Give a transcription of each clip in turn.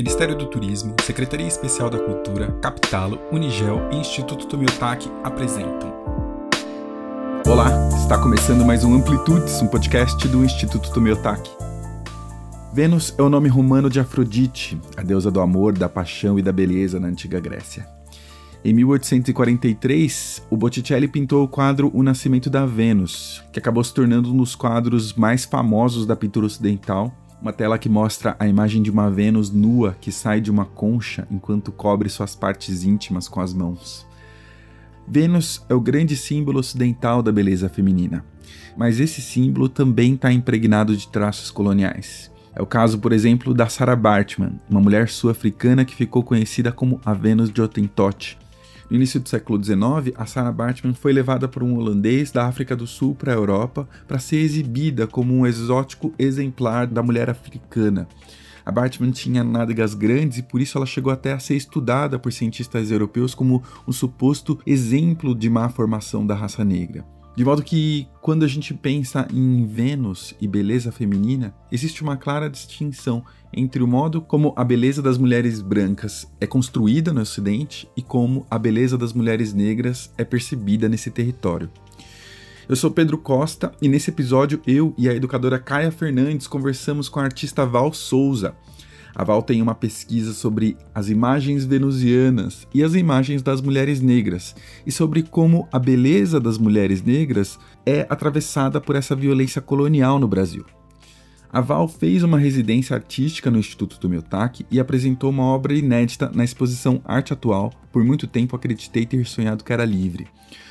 Ministério do Turismo, Secretaria Especial da Cultura, Capitalo, Unigel e Instituto Tomiotaki apresentam. Olá, está começando mais um Amplitudes, um podcast do Instituto Tomiotaki. Vênus é o nome romano de Afrodite, a deusa do amor, da paixão e da beleza na antiga Grécia. Em 1843, o Botticelli pintou o quadro O Nascimento da Vênus, que acabou se tornando um dos quadros mais famosos da pintura ocidental uma tela que mostra a imagem de uma Vênus nua que sai de uma concha enquanto cobre suas partes íntimas com as mãos. Vênus é o grande símbolo ocidental da beleza feminina, mas esse símbolo também está impregnado de traços coloniais. É o caso, por exemplo, da Sarah Bartman, uma mulher sul-africana que ficou conhecida como a Vênus de Hottentot, no início do século XIX, a Sarah Bartman foi levada por um holandês da África do Sul para a Europa para ser exibida como um exótico exemplar da mulher africana. A Bartman tinha nádegas grandes e por isso ela chegou até a ser estudada por cientistas europeus como um suposto exemplo de má formação da raça negra. De modo que, quando a gente pensa em Vênus e beleza feminina, existe uma clara distinção entre o modo como a beleza das mulheres brancas é construída no Ocidente e como a beleza das mulheres negras é percebida nesse território. Eu sou Pedro Costa e nesse episódio eu e a educadora Caia Fernandes conversamos com a artista Val Souza, a Val tem uma pesquisa sobre as imagens venusianas e as imagens das mulheres negras, e sobre como a beleza das mulheres negras é atravessada por essa violência colonial no Brasil. A Val fez uma residência artística no Instituto do Miotaque e apresentou uma obra inédita na exposição Arte Atual. Por muito tempo acreditei ter sonhado que era livre.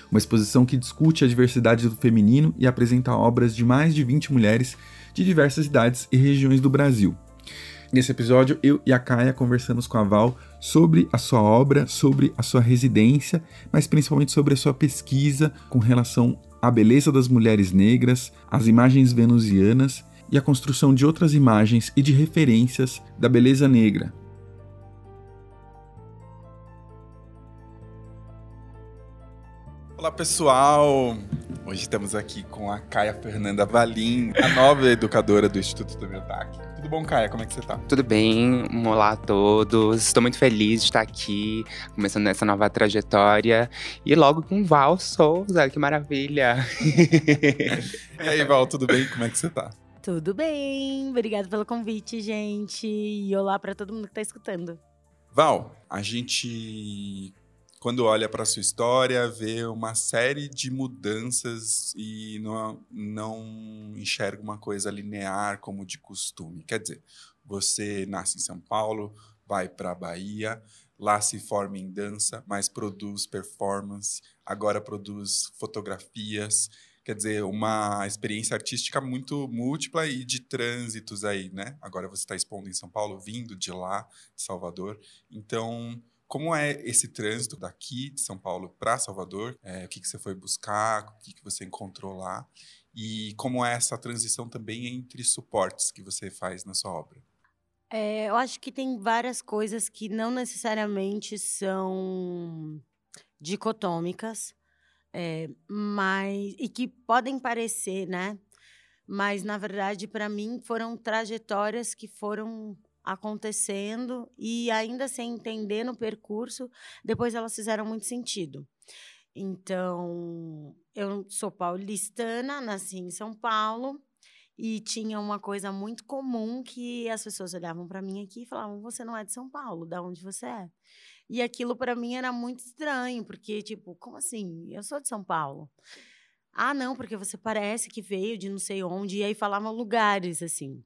Uma exposição que discute a diversidade do feminino e apresenta obras de mais de 20 mulheres de diversas idades e regiões do Brasil. Nesse episódio, eu e a Kaia conversamos com a Val sobre a sua obra, sobre a sua residência, mas principalmente sobre a sua pesquisa com relação à beleza das mulheres negras, as imagens venusianas e a construção de outras imagens e de referências da beleza negra, Olá pessoal! Hoje estamos aqui com a Caia Fernanda Valim, a nova educadora do Instituto do Miotac. Tudo bom, Caia? Como é que você está? Tudo bem, olá a todos. Estou muito feliz de estar aqui, começando essa nova trajetória. E logo com Val Souza, que maravilha! e aí, Val, tudo bem? Como é que você está? Tudo bem, obrigada pelo convite, gente. E olá para todo mundo que está escutando. Val, a gente quando olha para sua história, vê uma série de mudanças e não, não enxerga uma coisa linear como de costume. Quer dizer, você nasce em São Paulo, vai para a Bahia, lá se forma em dança, mas produz performance, agora produz fotografias. Quer dizer, uma experiência artística muito múltipla e de trânsitos aí, né? Agora você está expondo em São Paulo, vindo de lá, de Salvador. Então, como é esse trânsito daqui de São Paulo para Salvador? É, o que, que você foi buscar? O que, que você encontrou lá? E como é essa transição também entre suportes que você faz na sua obra? É, eu acho que tem várias coisas que não necessariamente são dicotômicas, é, mas e que podem parecer, né? Mas na verdade, para mim, foram trajetórias que foram acontecendo e ainda sem entender no percurso, depois elas fizeram muito sentido. Então, eu sou paulistana, nasci em São Paulo e tinha uma coisa muito comum que as pessoas olhavam para mim aqui e falavam: "Você não é de São Paulo, da onde você é?" E aquilo para mim era muito estranho, porque tipo, como assim? Eu sou de São Paulo. Ah, não, porque você parece que veio de não sei onde e aí falavam lugares assim.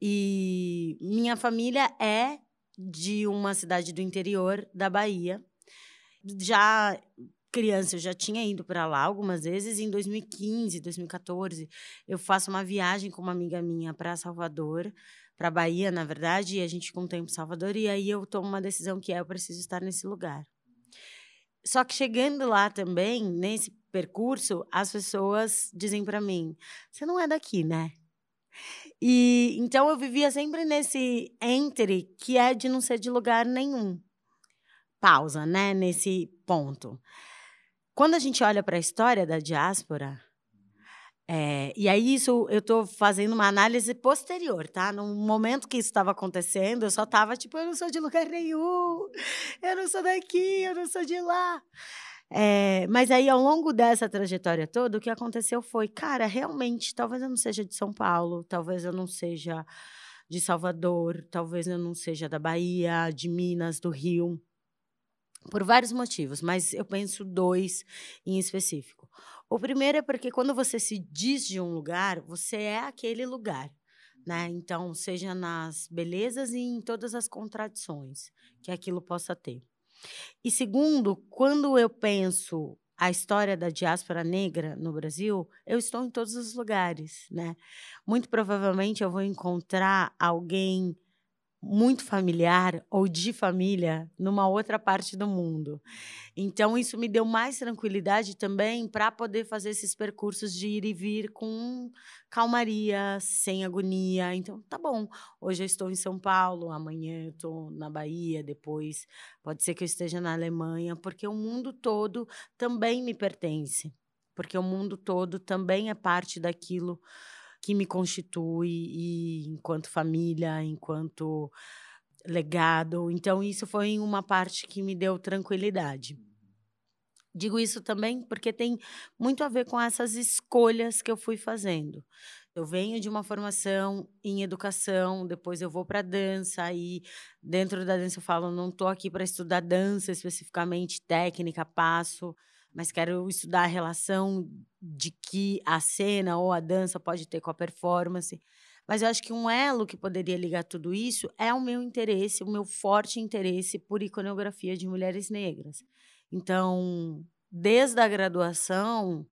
E minha família é de uma cidade do interior da Bahia. Já criança, eu já tinha ido para lá algumas vezes. Em 2015, 2014, eu faço uma viagem com uma amiga minha para Salvador, para Bahia, na verdade, e a gente com o tempo em Salvador. E aí eu tomo uma decisão que é: eu preciso estar nesse lugar. Só que chegando lá também, nesse percurso, as pessoas dizem para mim: você não é daqui, né? E então eu vivia sempre nesse entre que é de não ser de lugar nenhum. Pausa, né, nesse ponto. Quando a gente olha para a história da diáspora, É, e aí, isso eu estou fazendo uma análise posterior, tá? No momento que isso estava acontecendo, eu só estava tipo, eu não sou de lugar nenhum, eu não sou daqui, eu não sou de lá. É, mas aí, ao longo dessa trajetória toda, o que aconteceu foi, cara, realmente, talvez eu não seja de São Paulo, talvez eu não seja de Salvador, talvez eu não seja da Bahia, de Minas, do Rio, por vários motivos, mas eu penso dois em específico. O primeiro é porque quando você se diz de um lugar, você é aquele lugar. Né? Então, seja nas belezas e em todas as contradições que aquilo possa ter. E segundo, quando eu penso a história da diáspora negra no Brasil, eu estou em todos os lugares, né? Muito provavelmente eu vou encontrar alguém muito familiar ou de família numa outra parte do mundo. Então, isso me deu mais tranquilidade também para poder fazer esses percursos de ir e vir com calmaria, sem agonia. Então, tá bom. Hoje eu estou em São Paulo, amanhã eu estou na Bahia, depois pode ser que eu esteja na Alemanha, porque o mundo todo também me pertence. Porque o mundo todo também é parte daquilo que me constitui e enquanto família, enquanto legado. Então isso foi uma parte que me deu tranquilidade. Digo isso também porque tem muito a ver com essas escolhas que eu fui fazendo. Eu venho de uma formação em educação, depois eu vou para dança e dentro da dança eu falo, não estou aqui para estudar dança especificamente, técnica, passo mas quero estudar a relação de que a cena ou a dança pode ter com a performance. Mas eu acho que um elo que poderia ligar tudo isso é o meu interesse, o meu forte interesse por iconografia de mulheres negras. Então, desde a graduação,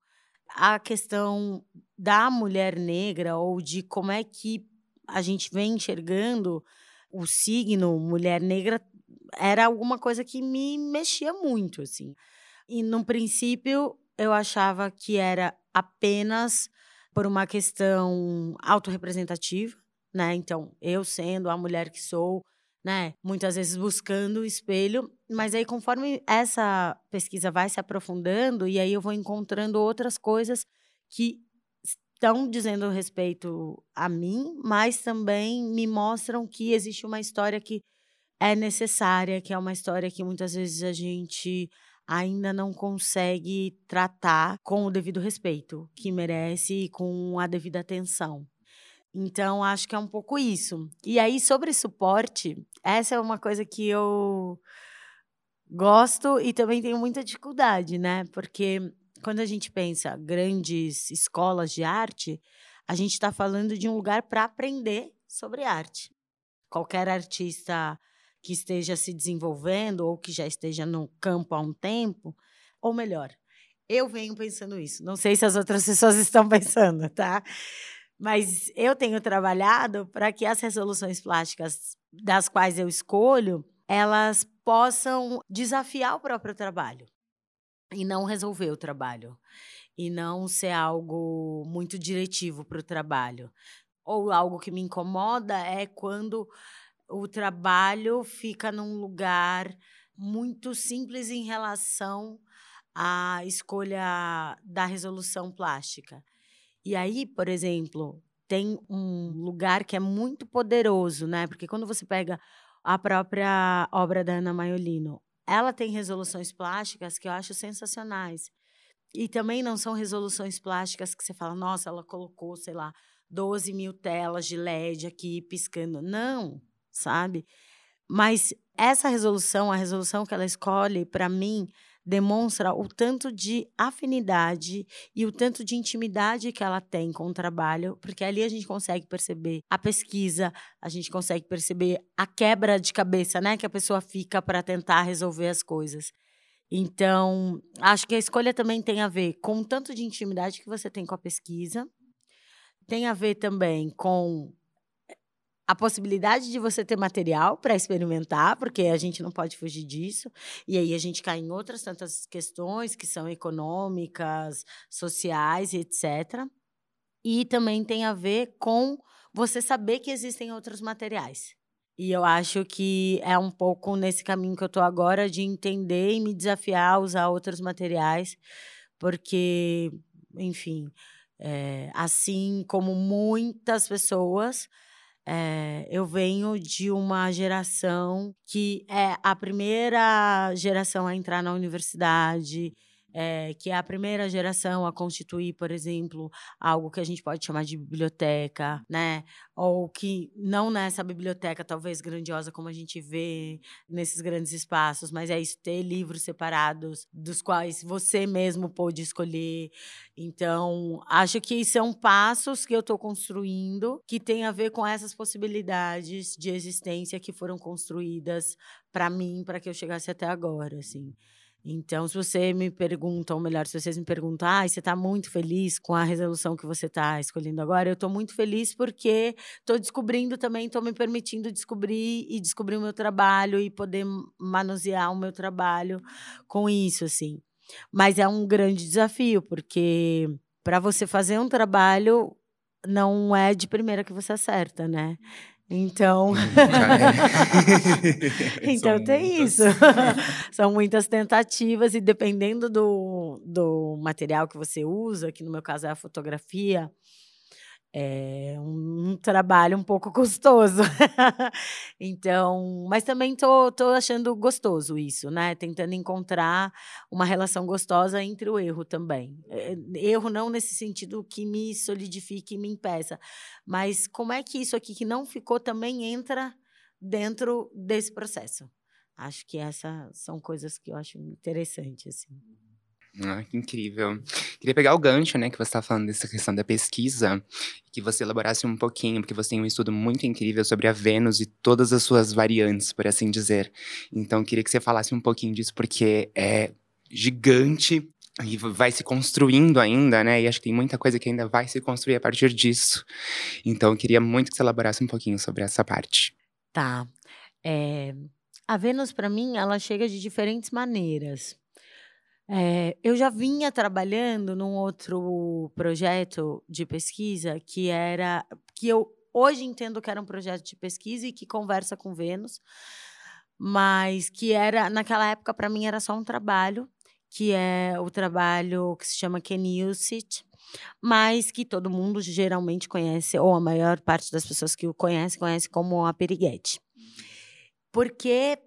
a questão da mulher negra ou de como é que a gente vem enxergando o signo mulher negra era alguma coisa que me mexia muito, assim. E, no princípio, eu achava que era apenas por uma questão autorrepresentativa, né? Então, eu sendo a mulher que sou, né? Muitas vezes buscando o espelho, mas aí conforme essa pesquisa vai se aprofundando e aí eu vou encontrando outras coisas que estão dizendo respeito a mim, mas também me mostram que existe uma história que é necessária, que é uma história que muitas vezes a gente ainda não consegue tratar com o devido respeito que merece e com a devida atenção. Então, acho que é um pouco isso. E aí, sobre suporte, essa é uma coisa que eu gosto e também tenho muita dificuldade, né? Porque quando a gente pensa grandes escolas de arte, a gente está falando de um lugar para aprender sobre arte. Qualquer artista que esteja se desenvolvendo ou que já esteja no campo há um tempo, ou melhor, eu venho pensando isso. Não sei se as outras pessoas estão pensando, tá? Mas eu tenho trabalhado para que as resoluções plásticas das quais eu escolho, elas possam desafiar o próprio trabalho e não resolver o trabalho e não ser algo muito diretivo para o trabalho. Ou algo que me incomoda é quando o trabalho fica num lugar muito simples em relação à escolha da resolução plástica. E aí, por exemplo, tem um lugar que é muito poderoso, né? Porque quando você pega a própria obra da Ana Maiolino, ela tem resoluções plásticas que eu acho sensacionais. E também não são resoluções plásticas que você fala, nossa, ela colocou, sei lá, 12 mil telas de LED aqui piscando. Não sabe? Mas essa resolução, a resolução que ela escolhe, para mim, demonstra o tanto de afinidade e o tanto de intimidade que ela tem com o trabalho, porque ali a gente consegue perceber a pesquisa, a gente consegue perceber a quebra de cabeça, né, que a pessoa fica para tentar resolver as coisas. Então, acho que a escolha também tem a ver com o tanto de intimidade que você tem com a pesquisa, tem a ver também com a possibilidade de você ter material para experimentar, porque a gente não pode fugir disso. E aí a gente cai em outras tantas questões que são econômicas, sociais, etc. E também tem a ver com você saber que existem outros materiais. E eu acho que é um pouco nesse caminho que eu estou agora de entender e me desafiar a usar outros materiais, porque, enfim, É, assim como muitas pessoas, é, eu venho de uma geração que é a primeira geração a entrar na universidade, é, que é a primeira geração a constituir, por exemplo, algo que a gente pode chamar de biblioteca, né? Ou que não nessa biblioteca talvez grandiosa como a gente vê nesses grandes espaços, mas é isso, ter livros separados dos quais você mesmo pôde escolher. Então, acho que são passos que eu estou construindo que tem a ver com essas possibilidades de existência que foram construídas para mim, para que eu chegasse até agora, assim. Então, se você me pergunta, ou melhor, se vocês me perguntam, ah, você está muito feliz com a resolução que você está escolhendo agora, eu estou muito feliz porque estou descobrindo também, estou me permitindo descobrir e descobrir o meu trabalho e poder manusear o meu trabalho com isso, assim. Mas é um grande desafio, porque para você fazer um trabalho, não é de primeira que você acerta, né? Então, então tem muitas. isso. São muitas tentativas e dependendo do, do material que você usa, que no meu caso é a fotografia, é um, um trabalho um pouco custoso. então, mas também tô, tô achando gostoso isso, né? Tentando encontrar uma relação gostosa entre o erro também. É, erro não nesse sentido que me solidifique e me impeça, mas como é que isso aqui que não ficou também entra dentro desse processo? Acho que essas são coisas que eu acho interessante, assim. Ah, que incrível. Queria pegar o gancho, né, que você está falando dessa questão da pesquisa, que você elaborasse um pouquinho, porque você tem um estudo muito incrível sobre a Vênus e todas as suas variantes, por assim dizer. Então, queria que você falasse um pouquinho disso, porque é gigante e vai se construindo ainda, né? E acho que tem muita coisa que ainda vai se construir a partir disso. Então, queria muito que você elaborasse um pouquinho sobre essa parte. Tá. É, a Vênus, para mim, ela chega de diferentes maneiras. É, eu já vinha trabalhando num outro projeto de pesquisa que era que eu hoje entendo que era um projeto de pesquisa e que conversa com Vênus, mas que era naquela época para mim era só um trabalho, que é o trabalho que se chama Kenilsit, mas que todo mundo geralmente conhece, ou a maior parte das pessoas que o conhecem, conhece como a Periguete. Porque,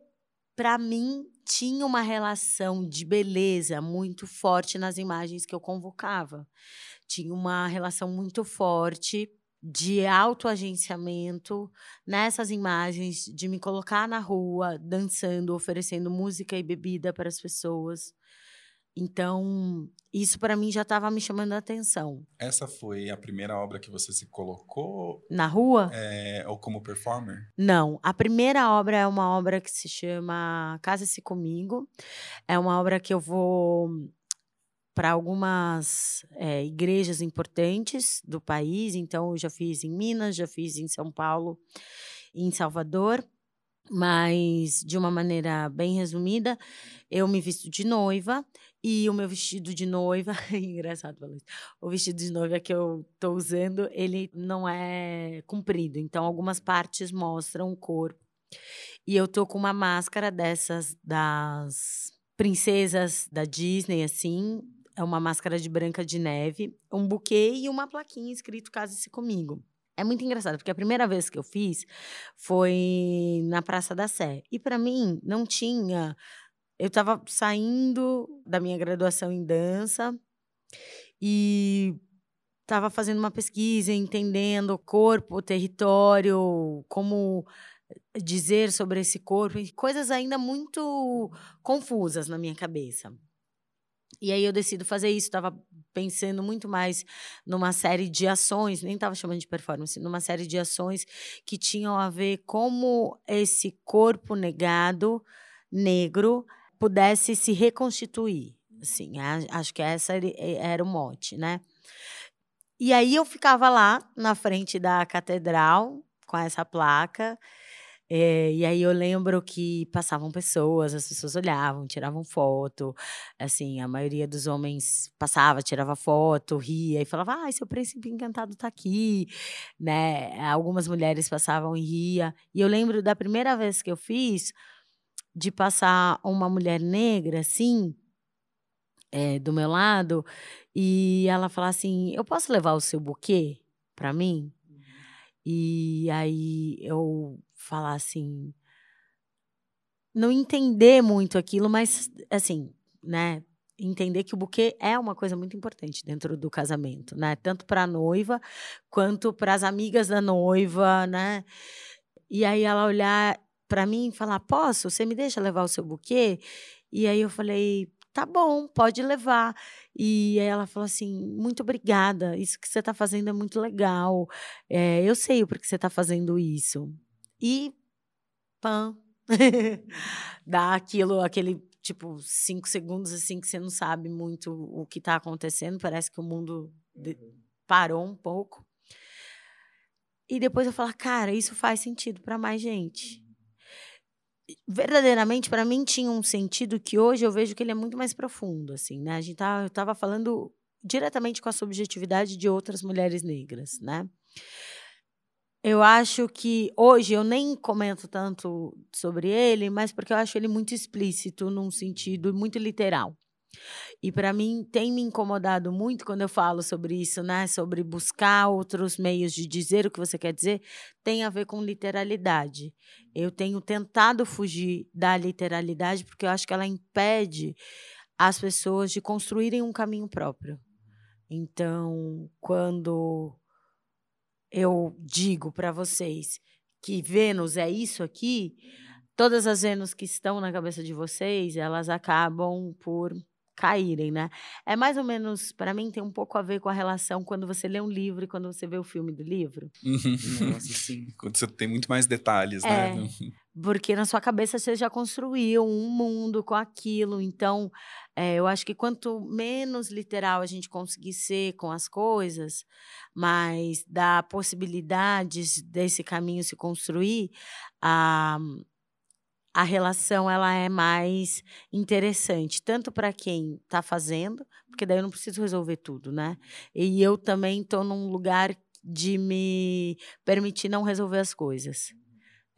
para mim, tinha uma relação de beleza muito forte nas imagens que eu convocava. Tinha uma relação muito forte de autoagenciamento nessas imagens, de me colocar na rua, dançando, oferecendo música e bebida para as pessoas. Então, isso para mim já estava me chamando a atenção. Essa foi a primeira obra que você se colocou? Na rua? É, ou como performer? Não. A primeira obra é uma obra que se chama Casa-se Comigo. É uma obra que eu vou para algumas é, igrejas importantes do país. Então, eu já fiz em Minas, já fiz em São Paulo, em Salvador mas de uma maneira bem resumida, eu me visto de noiva e o meu vestido de noiva, engraçado falar isso, o vestido de noiva que eu estou usando, ele não é comprido, então algumas partes mostram o corpo. E eu tô com uma máscara dessas das princesas da Disney, assim, é uma máscara de branca de neve, um buquê e uma plaquinha escrito Case-se comigo. É muito engraçado, porque a primeira vez que eu fiz foi na Praça da Sé. E para mim não tinha. Eu estava saindo da minha graduação em dança e estava fazendo uma pesquisa, entendendo o corpo, o território, como dizer sobre esse corpo, coisas ainda muito confusas na minha cabeça. E aí eu decido fazer isso. Estava pensando muito mais numa série de ações, nem estava chamando de performance, numa série de ações que tinham a ver como esse corpo negado, negro, pudesse se reconstituir. Assim, acho que essa era o mote, né? E aí eu ficava lá na frente da catedral com essa placa é, e aí eu lembro que passavam pessoas, as pessoas olhavam, tiravam foto. Assim, a maioria dos homens passava, tirava foto, ria e falava: "Ah, seu príncipe encantado está aqui", né? Algumas mulheres passavam e ria. E eu lembro da primeira vez que eu fiz de passar uma mulher negra assim, é, do meu lado e ela falar assim: Eu posso levar o seu buquê para mim? E aí eu falar assim. Não entender muito aquilo, mas assim, né? Entender que o buquê é uma coisa muito importante dentro do casamento, né? Tanto para a noiva quanto para as amigas da noiva, né? E aí ela olhar para mim falar: Posso? Você me deixa levar o seu buquê? E aí eu falei: Tá bom, pode levar. E aí ela falou assim: Muito obrigada, isso que você está fazendo é muito legal. É, eu sei o porquê você está fazendo isso. E pã, dá aquilo, aquele tipo cinco segundos assim que você não sabe muito o que está acontecendo, parece que o mundo parou um pouco. E depois eu falo, cara, isso faz sentido para mais gente verdadeiramente para mim tinha um sentido que hoje eu vejo que ele é muito mais profundo assim né? A gente tá, eu estava falando diretamente com a subjetividade de outras mulheres negras né? Eu acho que hoje eu nem comento tanto sobre ele mas porque eu acho ele muito explícito num sentido muito literal e para mim tem me incomodado muito quando eu falo sobre isso, né? Sobre buscar outros meios de dizer o que você quer dizer, tem a ver com literalidade. Eu tenho tentado fugir da literalidade porque eu acho que ela impede as pessoas de construírem um caminho próprio. Então, quando eu digo para vocês que Vênus é isso aqui, todas as Vênus que estão na cabeça de vocês, elas acabam por caírem, né? É mais ou menos, para mim, tem um pouco a ver com a relação quando você lê um livro e quando você vê o filme do livro. Nossa, sim. Quando você tem muito mais detalhes, né? é, né? Porque na sua cabeça você já construiu um mundo com aquilo. Então, é, eu acho que quanto menos literal a gente conseguir ser com as coisas, mais dá possibilidades desse caminho se construir, a. Ah, a relação ela é mais interessante, tanto para quem está fazendo, porque daí eu não preciso resolver tudo, né? E eu também estou num lugar de me permitir não resolver as coisas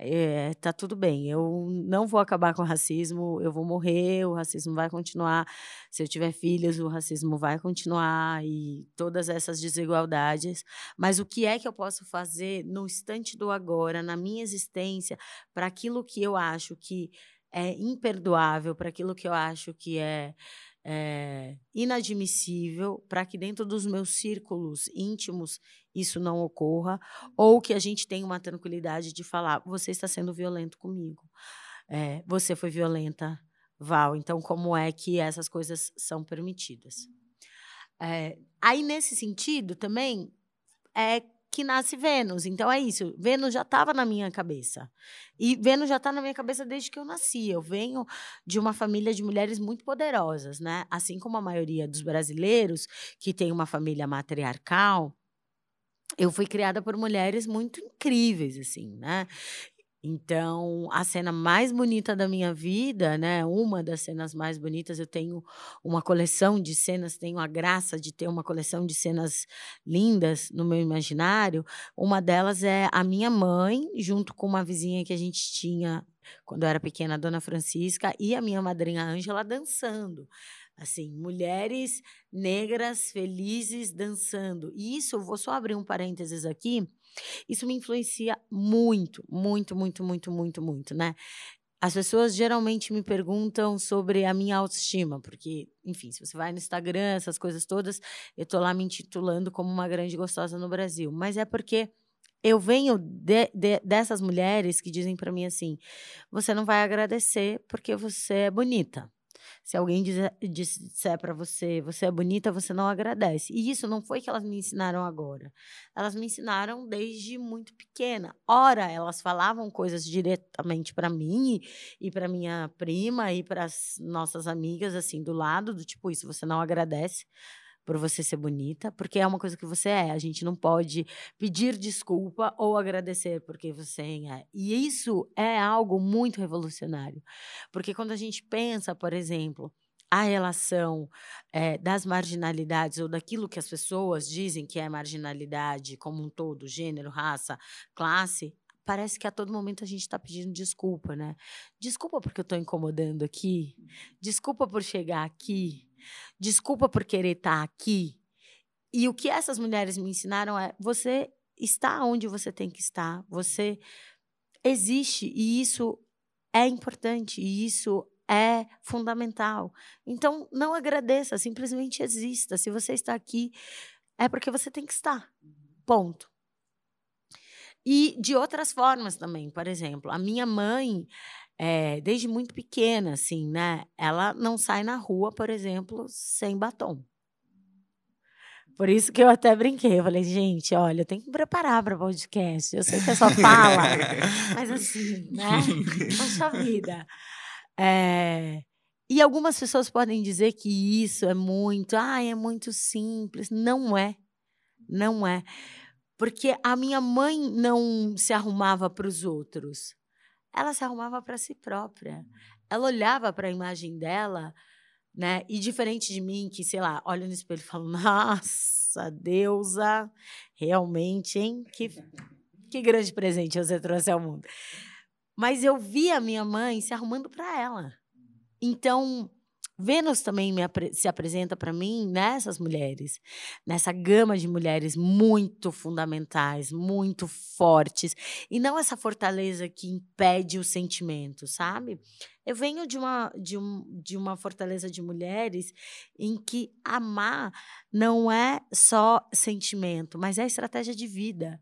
é, tá tudo bem, eu não vou acabar com o racismo, eu vou morrer, o racismo vai continuar. Se eu tiver filhos, o racismo vai continuar e todas essas desigualdades. Mas o que é que eu posso fazer no instante do agora, na minha existência, para aquilo que eu acho que é imperdoável, para aquilo que eu acho que é é, inadmissível para que dentro dos meus círculos íntimos isso não ocorra, ou que a gente tenha uma tranquilidade de falar: você está sendo violento comigo, é, você foi violenta, Val, então como é que essas coisas são permitidas? É, aí, nesse sentido, também é que nasce Vênus. Então é isso. Vênus já estava na minha cabeça. E Vênus já está na minha cabeça desde que eu nasci. Eu venho de uma família de mulheres muito poderosas, né? Assim como a maioria dos brasileiros que tem uma família matriarcal, eu fui criada por mulheres muito incríveis, assim, né? Então, a cena mais bonita da minha vida, né? Uma das cenas mais bonitas, eu tenho uma coleção de cenas, tenho a graça de ter uma coleção de cenas lindas no meu imaginário. Uma delas é a minha mãe, junto com uma vizinha que a gente tinha quando eu era pequena, a Dona Francisca, e a minha madrinha Ângela dançando assim, mulheres negras felizes dançando. E isso, vou só abrir um parênteses aqui, isso me influencia muito, muito, muito, muito, muito, muito, né? As pessoas geralmente me perguntam sobre a minha autoestima, porque, enfim, se você vai no Instagram, essas coisas todas, eu tô lá me intitulando como uma grande gostosa no Brasil. Mas é porque eu venho de, de, dessas mulheres que dizem para mim assim: você não vai agradecer porque você é bonita. Se alguém dizer, disser para você, você é bonita, você não agradece. E isso não foi que elas me ensinaram agora. Elas me ensinaram desde muito pequena. Ora, elas falavam coisas diretamente para mim e, e para minha prima e para as nossas amigas, assim, do lado, do tipo, isso você não agradece por você ser bonita, porque é uma coisa que você é. A gente não pode pedir desculpa ou agradecer porque você é. E isso é algo muito revolucionário. Porque quando a gente pensa, por exemplo, a relação é, das marginalidades ou daquilo que as pessoas dizem que é marginalidade como um todo, gênero, raça, classe, parece que a todo momento a gente está pedindo desculpa, né? Desculpa porque eu estou incomodando aqui, desculpa por chegar aqui, desculpa por querer estar tá aqui. E o que essas mulheres me ensinaram é: você está onde você tem que estar, você existe e isso é importante e isso é fundamental. Então, não agradeça, simplesmente exista. Se você está aqui, é porque você tem que estar. Ponto. E de outras formas também, por exemplo, a minha mãe, é, desde muito pequena, assim, né? Ela não sai na rua, por exemplo, sem batom. Por isso que eu até brinquei. Eu falei, gente, olha, eu tenho que me preparar para podcast. Eu sei que é só fala, mas assim, né? Poxa vida. É... E algumas pessoas podem dizer que isso é muito, ah, é muito simples. Não é. Não é. Porque a minha mãe não se arrumava para os outros. Ela se arrumava para si própria. Ela olhava para a imagem dela né? E diferente de mim, que, sei lá, olho no espelho e falo, nossa, deusa, realmente, hein? Que, que grande presente você trouxe ao mundo. Mas eu vi a minha mãe se arrumando para ela. Então, Vênus também apre se apresenta para mim nessas mulheres, nessa gama de mulheres muito fundamentais, muito fortes, e não essa fortaleza que impede o sentimento, sabe? Eu venho de uma, de, um, de uma fortaleza de mulheres em que amar não é só sentimento, mas é estratégia de vida.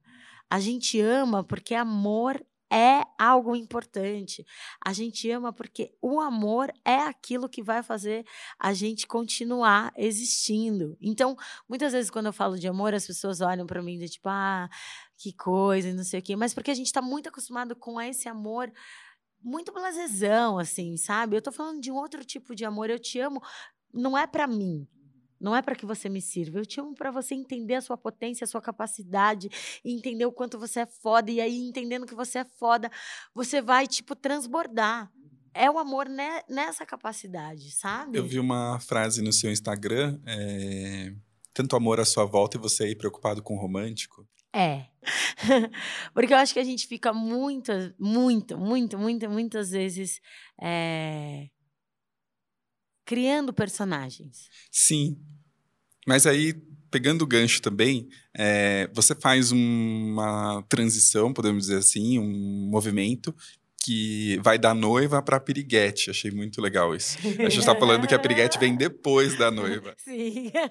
A gente ama porque amor é algo importante. A gente ama porque o amor é aquilo que vai fazer a gente continuar existindo. Então, muitas vezes quando eu falo de amor, as pessoas olham para mim de tipo, ah, que coisa, não sei o quê, mas porque a gente está muito acostumado com esse amor muito blasezão, assim, sabe? Eu tô falando de um outro tipo de amor. Eu te amo, não é para mim. Não é para que você me sirva. Eu te amo para você entender a sua potência, a sua capacidade, entender o quanto você é foda. E aí, entendendo que você é foda, você vai, tipo, transbordar. É o amor ne nessa capacidade, sabe? Eu vi uma frase no seu Instagram. É... Tanto amor à sua volta e você aí preocupado com o romântico. É. Porque eu acho que a gente fica muito, muito, muito, muito, muitas vezes é... criando personagens. Sim. Mas aí, pegando o gancho também, é, você faz uma transição, podemos dizer assim, um movimento que vai da noiva para piriguete. Achei muito legal isso. A gente está falando que a piriguete vem depois da noiva. Sim.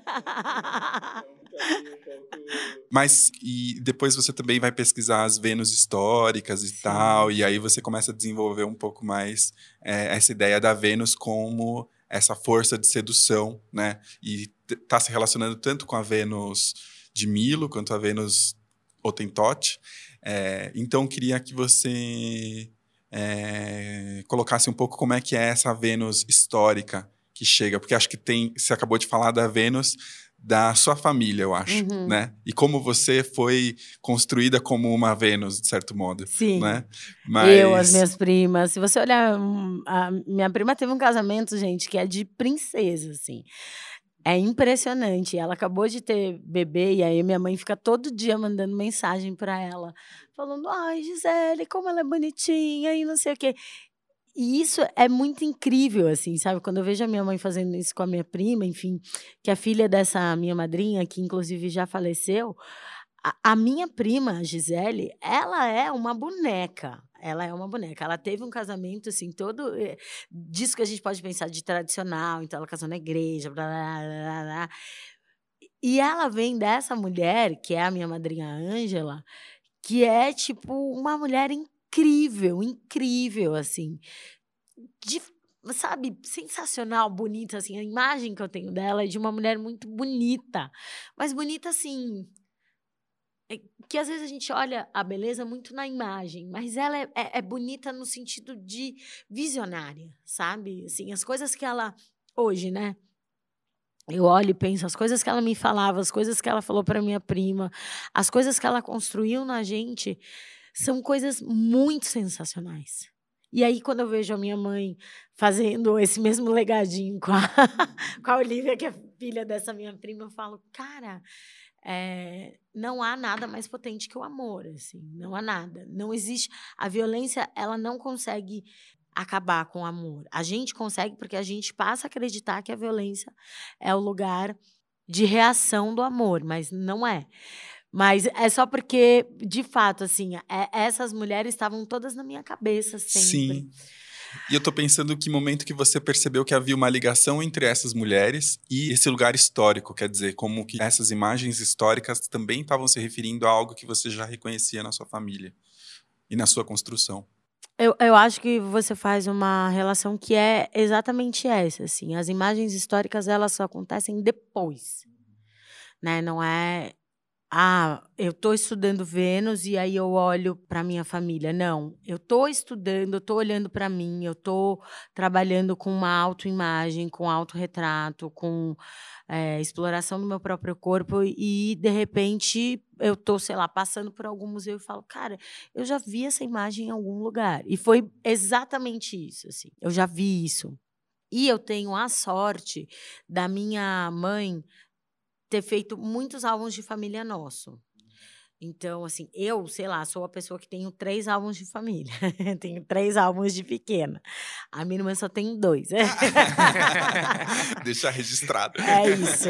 Mas e depois você também vai pesquisar as Vênus históricas e Sim. tal, e aí você começa a desenvolver um pouco mais é, essa ideia da Vênus como essa força de sedução, né? E tá se relacionando tanto com a Vênus de Milo quanto a Vênus Otentote. É, então queria que você é, colocasse um pouco como é que é essa Vênus histórica que chega, porque acho que tem, você acabou de falar da Vênus da sua família, eu acho, uhum. né? E como você foi construída como uma Vênus, de certo modo. Sim. Né? Mas... Eu, as minhas primas. Se você olhar, hum, a minha prima teve um casamento, gente, que é de princesa, assim. É impressionante. Ela acabou de ter bebê e aí minha mãe fica todo dia mandando mensagem para ela, falando: "Ai, Gisele, como ela é bonitinha" e não sei o quê. E isso é muito incrível, assim, sabe? Quando eu vejo a minha mãe fazendo isso com a minha prima, enfim, que é filha dessa minha madrinha, que inclusive já faleceu, a, a minha prima, a Gisele, ela é uma boneca. Ela é uma boneca. Ela teve um casamento, assim, todo. Eh, disso que a gente pode pensar de tradicional. Então, ela casou na igreja, blá, blá, blá, blá. E ela vem dessa mulher, que é a minha madrinha Ângela, que é, tipo, uma mulher incrível, incrível, assim. De, sabe, sensacional, bonita, assim. A imagem que eu tenho dela é de uma mulher muito bonita. Mas bonita, assim, é que às vezes a gente olha a beleza muito na imagem, mas ela é, é, é, bonita no sentido de visionária, sabe? Assim, as coisas que ela hoje, né? Eu olho e penso as coisas que ela me falava, as coisas que ela falou para minha prima, as coisas que ela construiu na gente, são coisas muito sensacionais. E aí, quando eu vejo a minha mãe fazendo esse mesmo legadinho com a, com a Olivia, que é filha dessa minha prima, eu falo, cara, é, não há nada mais potente que o amor, assim, não há nada. Não existe. A violência, ela não consegue acabar com o amor. A gente consegue porque a gente passa a acreditar que a violência é o lugar de reação do amor, mas não é. Mas é só porque, de fato, assim, é, essas mulheres estavam todas na minha cabeça sempre. Sim. E eu tô pensando que momento que você percebeu que havia uma ligação entre essas mulheres e esse lugar histórico, quer dizer, como que essas imagens históricas também estavam se referindo a algo que você já reconhecia na sua família e na sua construção. Eu, eu acho que você faz uma relação que é exatamente essa, assim. As imagens históricas, elas só acontecem depois, né? Não é ah, eu estou estudando Vênus e aí eu olho para minha família. Não, eu estou estudando, eu estou olhando para mim, eu estou trabalhando com uma autoimagem, com autorretrato, com é, exploração do meu próprio corpo e de repente eu estou, sei lá, passando por algum museu e falo, cara, eu já vi essa imagem em algum lugar e foi exatamente isso, assim. Eu já vi isso. E eu tenho a sorte da minha mãe ter feito muitos álbuns de família nosso. Então, assim, eu, sei lá, sou a pessoa que tenho três álbuns de família. tenho três álbuns de pequena. A minha irmã só tem dois. Deixar registrado. É isso.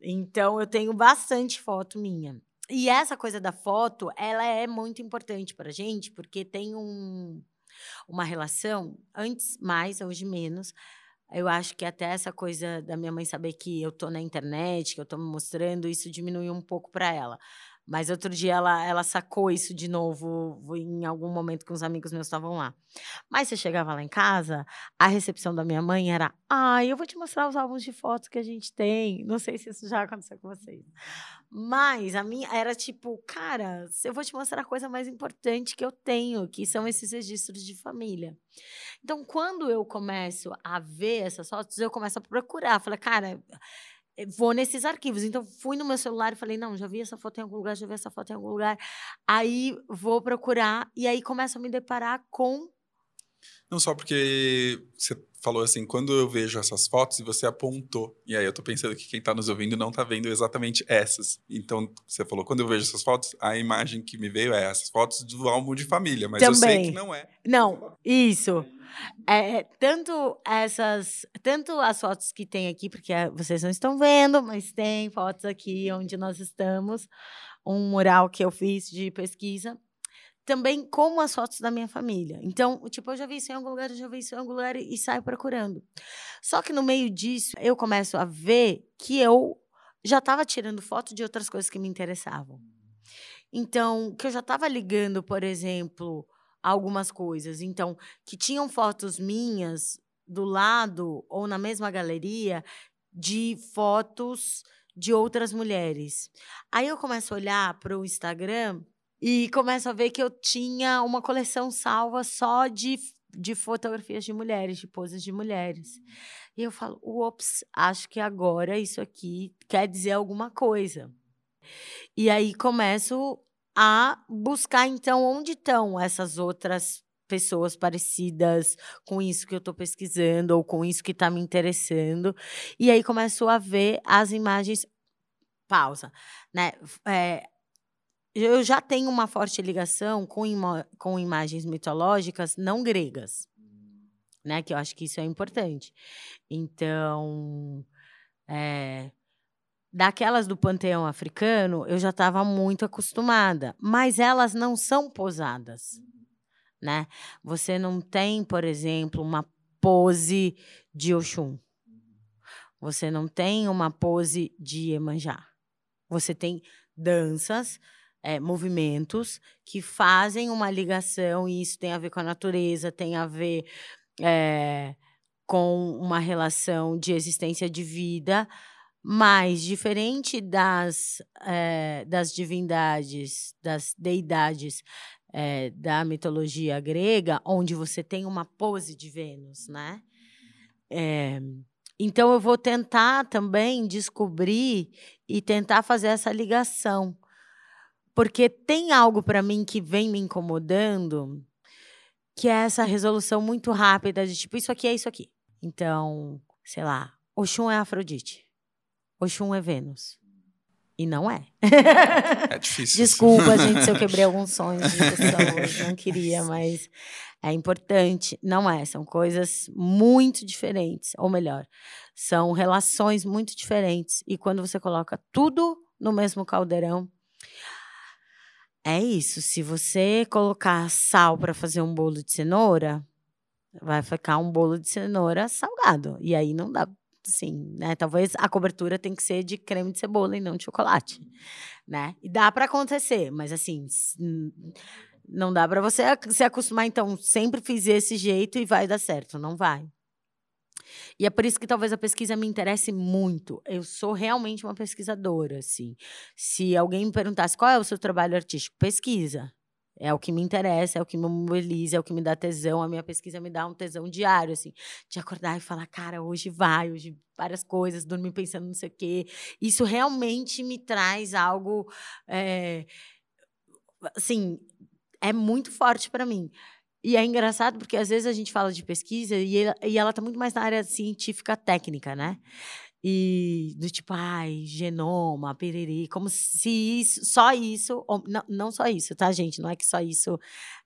Então, eu tenho bastante foto minha. E essa coisa da foto, ela é muito importante para gente, porque tem um, uma relação, antes mais, hoje menos, eu acho que até essa coisa da minha mãe saber que eu tô na internet, que eu tô me mostrando, isso diminuiu um pouco para ela. Mas outro dia ela, ela sacou isso de novo em algum momento que uns amigos meus estavam lá. Mas você chegava lá em casa, a recepção da minha mãe era: ah, eu vou te mostrar os álbuns de fotos que a gente tem. Não sei se isso já aconteceu com vocês. Mas a minha era tipo: cara, eu vou te mostrar a coisa mais importante que eu tenho, que são esses registros de família. Então, quando eu começo a ver essas fotos, eu começo a procurar. Falei, cara vou nesses arquivos. Então, fui no meu celular e falei, não, já vi essa foto em algum lugar, já vi essa foto em algum lugar. Aí, vou procurar e aí começo a me deparar com... Não só porque você falou assim, quando eu vejo essas fotos e você apontou, e aí eu tô pensando que quem tá nos ouvindo não tá vendo exatamente essas. Então, você falou, quando eu vejo essas fotos, a imagem que me veio é essas fotos do álbum de família, mas Também. eu sei que não é. Não, isso. É, é, tanto essas, tanto as fotos que tem aqui, porque vocês não estão vendo, mas tem fotos aqui onde nós estamos, um mural que eu fiz de pesquisa, também como as fotos da minha família. Então, tipo, eu já vi isso em algum lugar, eu já vi isso em algum lugar e, e saio procurando. Só que no meio disso, eu começo a ver que eu já estava tirando foto de outras coisas que me interessavam. Então, que eu já estava ligando, por exemplo, algumas coisas. Então, que tinham fotos minhas do lado ou na mesma galeria de fotos de outras mulheres. Aí eu começo a olhar para o Instagram e começo a ver que eu tinha uma coleção salva só de, de fotografias de mulheres, de poses de mulheres. E eu falo, ops, acho que agora isso aqui quer dizer alguma coisa. E aí começo a buscar, então, onde estão essas outras pessoas parecidas com isso que eu estou pesquisando ou com isso que está me interessando. E aí começou a ver as imagens. Pausa. Né? É, eu já tenho uma forte ligação com, com imagens mitológicas não gregas. Né, que eu acho que isso é importante. Então, é, daquelas do panteão africano, eu já estava muito acostumada, mas elas não são posadas, né? Você não tem, por exemplo, uma pose de Oxum. Você não tem uma pose de Iemanjá. Você tem danças, é, movimentos que fazem uma ligação, e isso tem a ver com a natureza, tem a ver é, com uma relação de existência de vida, mas, diferente das, é, das divindades, das deidades é, da mitologia grega, onde você tem uma pose de Vênus, né? É, então, eu vou tentar também descobrir e tentar fazer essa ligação. Porque tem algo para mim que vem me incomodando, que é essa resolução muito rápida de tipo, isso aqui é isso aqui. Então, sei lá, Oxum é Afrodite. Oxum é Vênus. E não é. É difícil. Desculpa, gente, se eu quebrei alguns sonhos de pessoas. não queria, mas é importante. Não é, são coisas muito diferentes. Ou melhor, são relações muito diferentes. E quando você coloca tudo no mesmo caldeirão, é isso. Se você colocar sal para fazer um bolo de cenoura, vai ficar um bolo de cenoura salgado. E aí não dá, assim, né? Talvez a cobertura tem que ser de creme de cebola e não de chocolate, né? E dá para acontecer, mas assim, não dá para você se acostumar, então, sempre fiz esse jeito e vai dar certo. Não vai. E é por isso que talvez a pesquisa me interesse muito. Eu sou realmente uma pesquisadora, assim. Se alguém me perguntasse qual é o seu trabalho artístico, pesquisa. É o que me interessa, é o que me mobiliza, é o que me dá tesão. A minha pesquisa me dá um tesão diário, assim, de acordar e falar, cara, hoje vai, hoje várias coisas, dormir pensando não sei o quê. Isso realmente me traz algo, é, assim, é muito forte para mim. E é engraçado porque às vezes a gente fala de pesquisa e ela, e ela tá muito mais na área científica técnica, né? E do tipo, ai, genoma, periri, como se isso, só isso, não, não só isso, tá, gente? Não é que só isso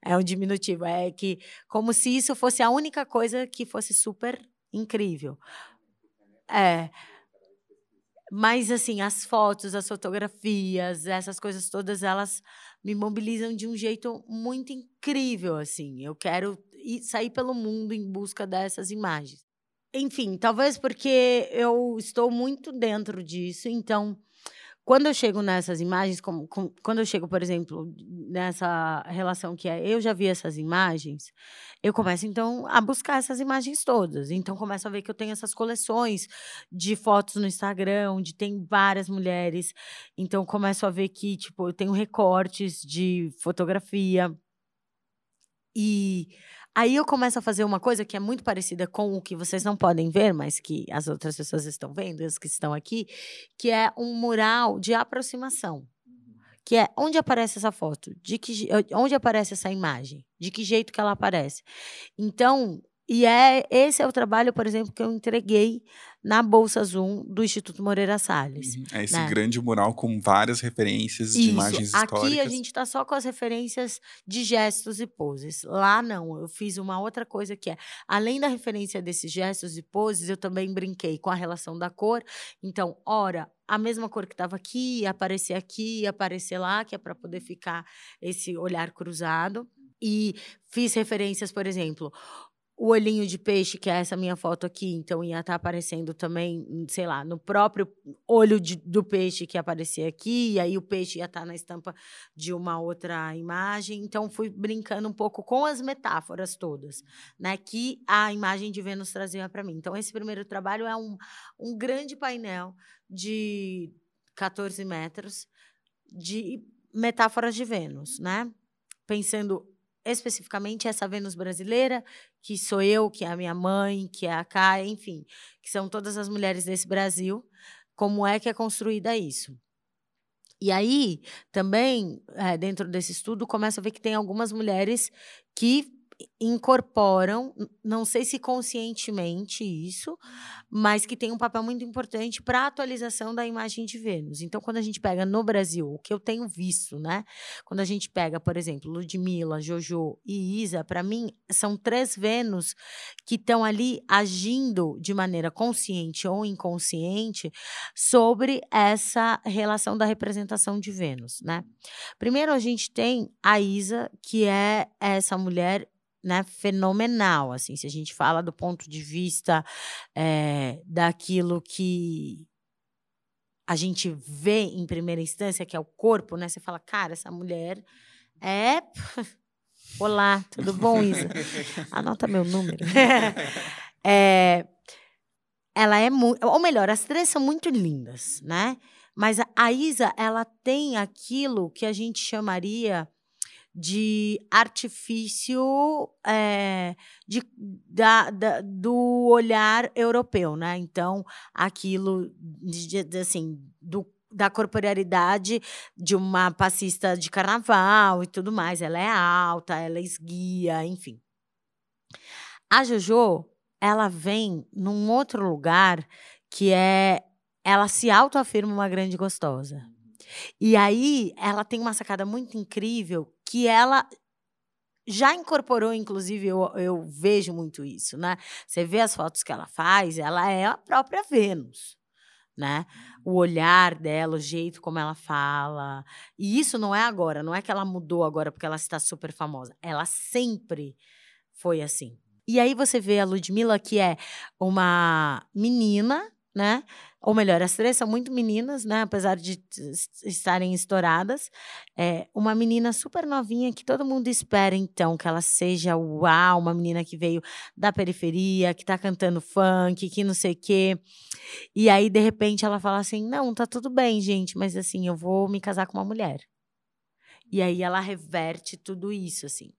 é um diminutivo, é que como se isso fosse a única coisa que fosse super incrível. É. Mas, assim, as fotos, as fotografias, essas coisas todas, elas me mobilizam de um jeito muito incrível, assim. Eu quero ir, sair pelo mundo em busca dessas imagens. Enfim, talvez porque eu estou muito dentro disso, então quando eu chego nessas imagens, como, quando eu chego, por exemplo, nessa relação que é eu já vi essas imagens, eu começo então a buscar essas imagens todas. Então começo a ver que eu tenho essas coleções de fotos no Instagram, onde tem várias mulheres. Então começo a ver que tipo eu tenho recortes de fotografia e Aí eu começo a fazer uma coisa que é muito parecida com o que vocês não podem ver, mas que as outras pessoas estão vendo, as que estão aqui, que é um mural de aproximação. Que é onde aparece essa foto, de que, onde aparece essa imagem, de que jeito que ela aparece. Então, e é esse é o trabalho, por exemplo, que eu entreguei na Bolsa Zoom do Instituto Moreira Salles. Uhum. É esse né? grande mural com várias referências Isso. de imagens históricas. Aqui a gente está só com as referências de gestos e poses. Lá não, eu fiz uma outra coisa que é, além da referência desses gestos e poses, eu também brinquei com a relação da cor. Então, ora, a mesma cor que estava aqui, aparecer aqui, aparecer lá, que é para poder ficar esse olhar cruzado. E fiz referências, por exemplo, o olhinho de peixe, que é essa minha foto aqui, então ia estar tá aparecendo também, hum, sei lá, no próprio olho de, do peixe que aparecia aqui, e aí o peixe ia estar tá na estampa de uma outra imagem. Então fui brincando um pouco com as metáforas todas, né, que a imagem de Vênus trazia para mim. Então esse primeiro trabalho é um, um grande painel de 14 metros de metáforas de Vênus, né? Pensando especificamente essa Vênus brasileira, que sou eu, que é a minha mãe, que é a Caia, enfim, que são todas as mulheres desse Brasil, como é que é construída isso. E aí, também, é, dentro desse estudo, começa a ver que tem algumas mulheres que incorporam, não sei se conscientemente isso, mas que tem um papel muito importante para a atualização da imagem de Vênus. Então, quando a gente pega no Brasil, o que eu tenho visto, né? Quando a gente pega, por exemplo, Ludmilla, Jojo e Isa, para mim, são três Vênus que estão ali agindo de maneira consciente ou inconsciente sobre essa relação da representação de Vênus, né? Primeiro, a gente tem a Isa, que é essa mulher né, fenomenal, assim, se a gente fala do ponto de vista é, daquilo que a gente vê em primeira instância, que é o corpo, né? Você fala, cara, essa mulher é. Olá, tudo bom, Isa? Anota meu número. é, ela é muito. Ou melhor, as três são muito lindas, né? Mas a Isa, ela tem aquilo que a gente chamaria de artifício é, de, da, da, do olhar europeu, né? Então, aquilo de, de, assim, do, da corporealidade de uma passista de carnaval e tudo mais. Ela é alta, ela é esguia, enfim. A Jojo, ela vem num outro lugar que é ela se autoafirma uma grande gostosa E aí ela tem uma sacada muito incrível que ela já incorporou, inclusive, eu, eu vejo muito isso, né? Você vê as fotos que ela faz, ela é a própria Vênus, né? O olhar dela, o jeito como ela fala. E isso não é agora, não é que ela mudou agora porque ela está super famosa. Ela sempre foi assim. E aí você vê a Ludmilla, que é uma menina, né? Ou melhor, as três são muito meninas, né? Apesar de estarem estouradas. É uma menina super novinha que todo mundo espera, então, que ela seja uau, uma menina que veio da periferia, que tá cantando funk, que não sei o quê. E aí, de repente, ela fala assim: não, tá tudo bem, gente, mas assim, eu vou me casar com uma mulher. E aí ela reverte tudo isso, assim.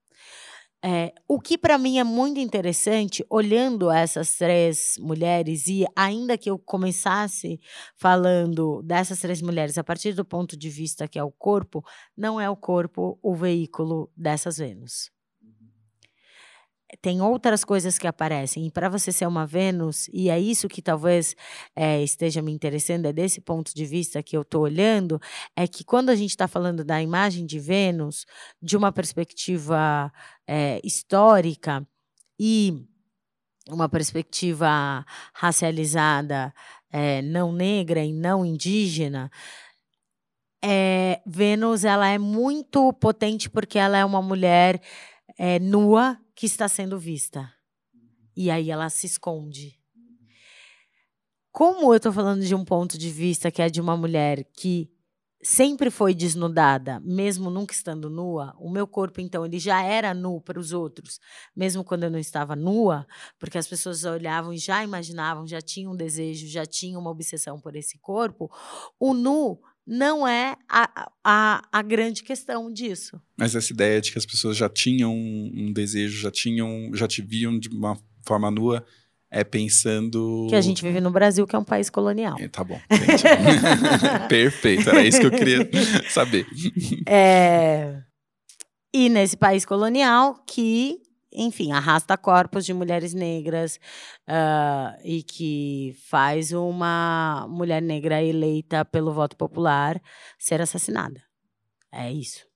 É, o que para mim é muito interessante, olhando essas três mulheres, e ainda que eu começasse falando dessas três mulheres a partir do ponto de vista que é o corpo, não é o corpo o veículo dessas Vênus tem outras coisas que aparecem. E para você ser uma Vênus, e é isso que talvez é, esteja me interessando, é desse ponto de vista que eu estou olhando, é que quando a gente está falando da imagem de Vênus, de uma perspectiva é, histórica e uma perspectiva racializada, é, não negra e não indígena, Vênus ela é muito potente porque ela é uma mulher nua que está sendo vista. E aí ela se esconde. Como eu estou falando de um ponto de vista que é de uma mulher que sempre foi desnudada, mesmo nunca estando nua, o meu corpo, então, ele já era nu para os outros, mesmo quando eu não estava nua, porque as pessoas olhavam e já imaginavam, já tinham um desejo, já tinham uma obsessão por esse corpo. O nu não é a, a, a, grande questão disso. Mas essa ideia de que as pessoas já tinham um desejo, já tinham, já te viam de uma forma nua, é pensando. Que a gente vive no Brasil, que é um país colonial. É, tá bom. Perfeito, era isso que eu queria saber. É... E nesse país colonial que enfim, arrasta corpos de mulheres negras uh, e que faz uma mulher negra eleita pelo voto popular ser assassinada. É isso.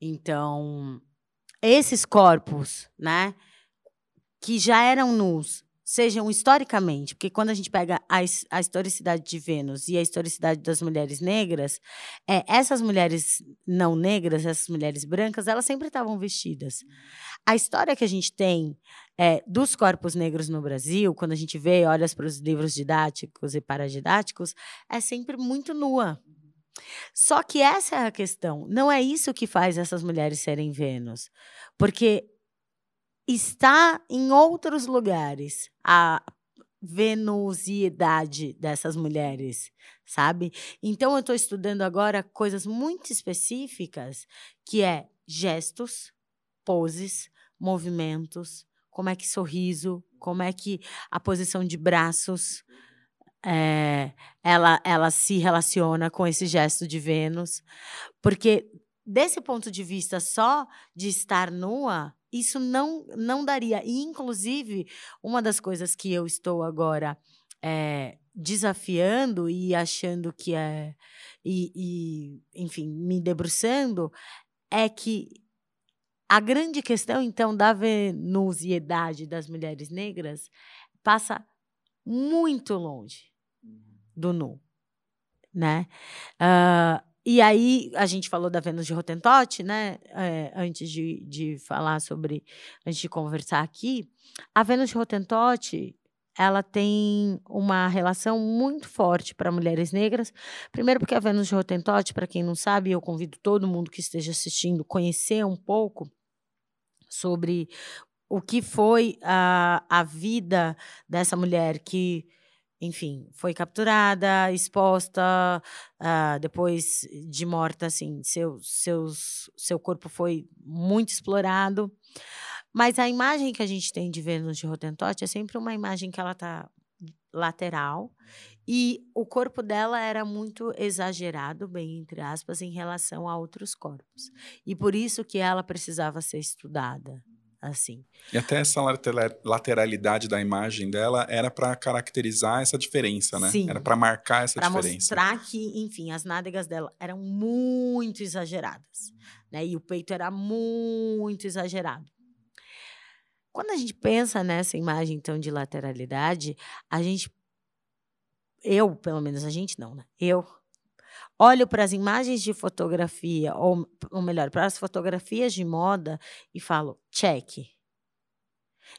Então, esses corpos, né, que já eram nus, sejam historicamente, porque quando a gente pega a, a historicidade de Vênus e a historicidade das mulheres negras, é, essas mulheres não negras, essas mulheres brancas, elas sempre estavam vestidas. A história que a gente tem é, dos corpos negros no Brasil, quando a gente vê, olha para os livros didáticos e paradidáticos, é sempre muito nua. Só que essa é a questão. Não é isso que faz essas mulheres serem Vênus. Porque está em outros lugares a venusidade dessas mulheres, sabe? Então eu estou estudando agora coisas muito específicas, que é gestos, poses, movimentos, como é que sorriso, como é que a posição de braços é, ela, ela se relaciona com esse gesto de Vênus, porque desse ponto de vista só de estar nua, isso não, não daria. E, inclusive, uma das coisas que eu estou agora é, desafiando e achando que é. E, e, enfim, me debruçando, é que a grande questão, então, da venusiedade das mulheres negras passa muito longe do nu, né? Uh, e aí, a gente falou da Vênus de Rotentote, né? É, antes de, de falar sobre, antes de conversar aqui. A Vênus de Rotentote, ela tem uma relação muito forte para mulheres negras. Primeiro, porque a Vênus de Rotentote, para quem não sabe, eu convido todo mundo que esteja assistindo conhecer um pouco sobre o que foi a, a vida dessa mulher que enfim, foi capturada, exposta, uh, depois de morta, assim, seu, seus, seu corpo foi muito explorado. Mas a imagem que a gente tem de Vênus de Rotentote é sempre uma imagem que ela está lateral e o corpo dela era muito exagerado, bem entre aspas, em relação a outros corpos. E por isso que ela precisava ser estudada assim. E até essa lateralidade da imagem dela era para caracterizar essa diferença, né? Sim. Era para marcar essa Pra diferença. mostrar que, enfim, as nádegas dela eram muito exageradas, né? E o peito era muito exagerado. Quando a gente pensa nessa imagem, então, de lateralidade, a gente. Eu, pelo menos, a gente não, né? Eu olho para as imagens de fotografia, ou, ou melhor, para as fotografias de moda e falo, check.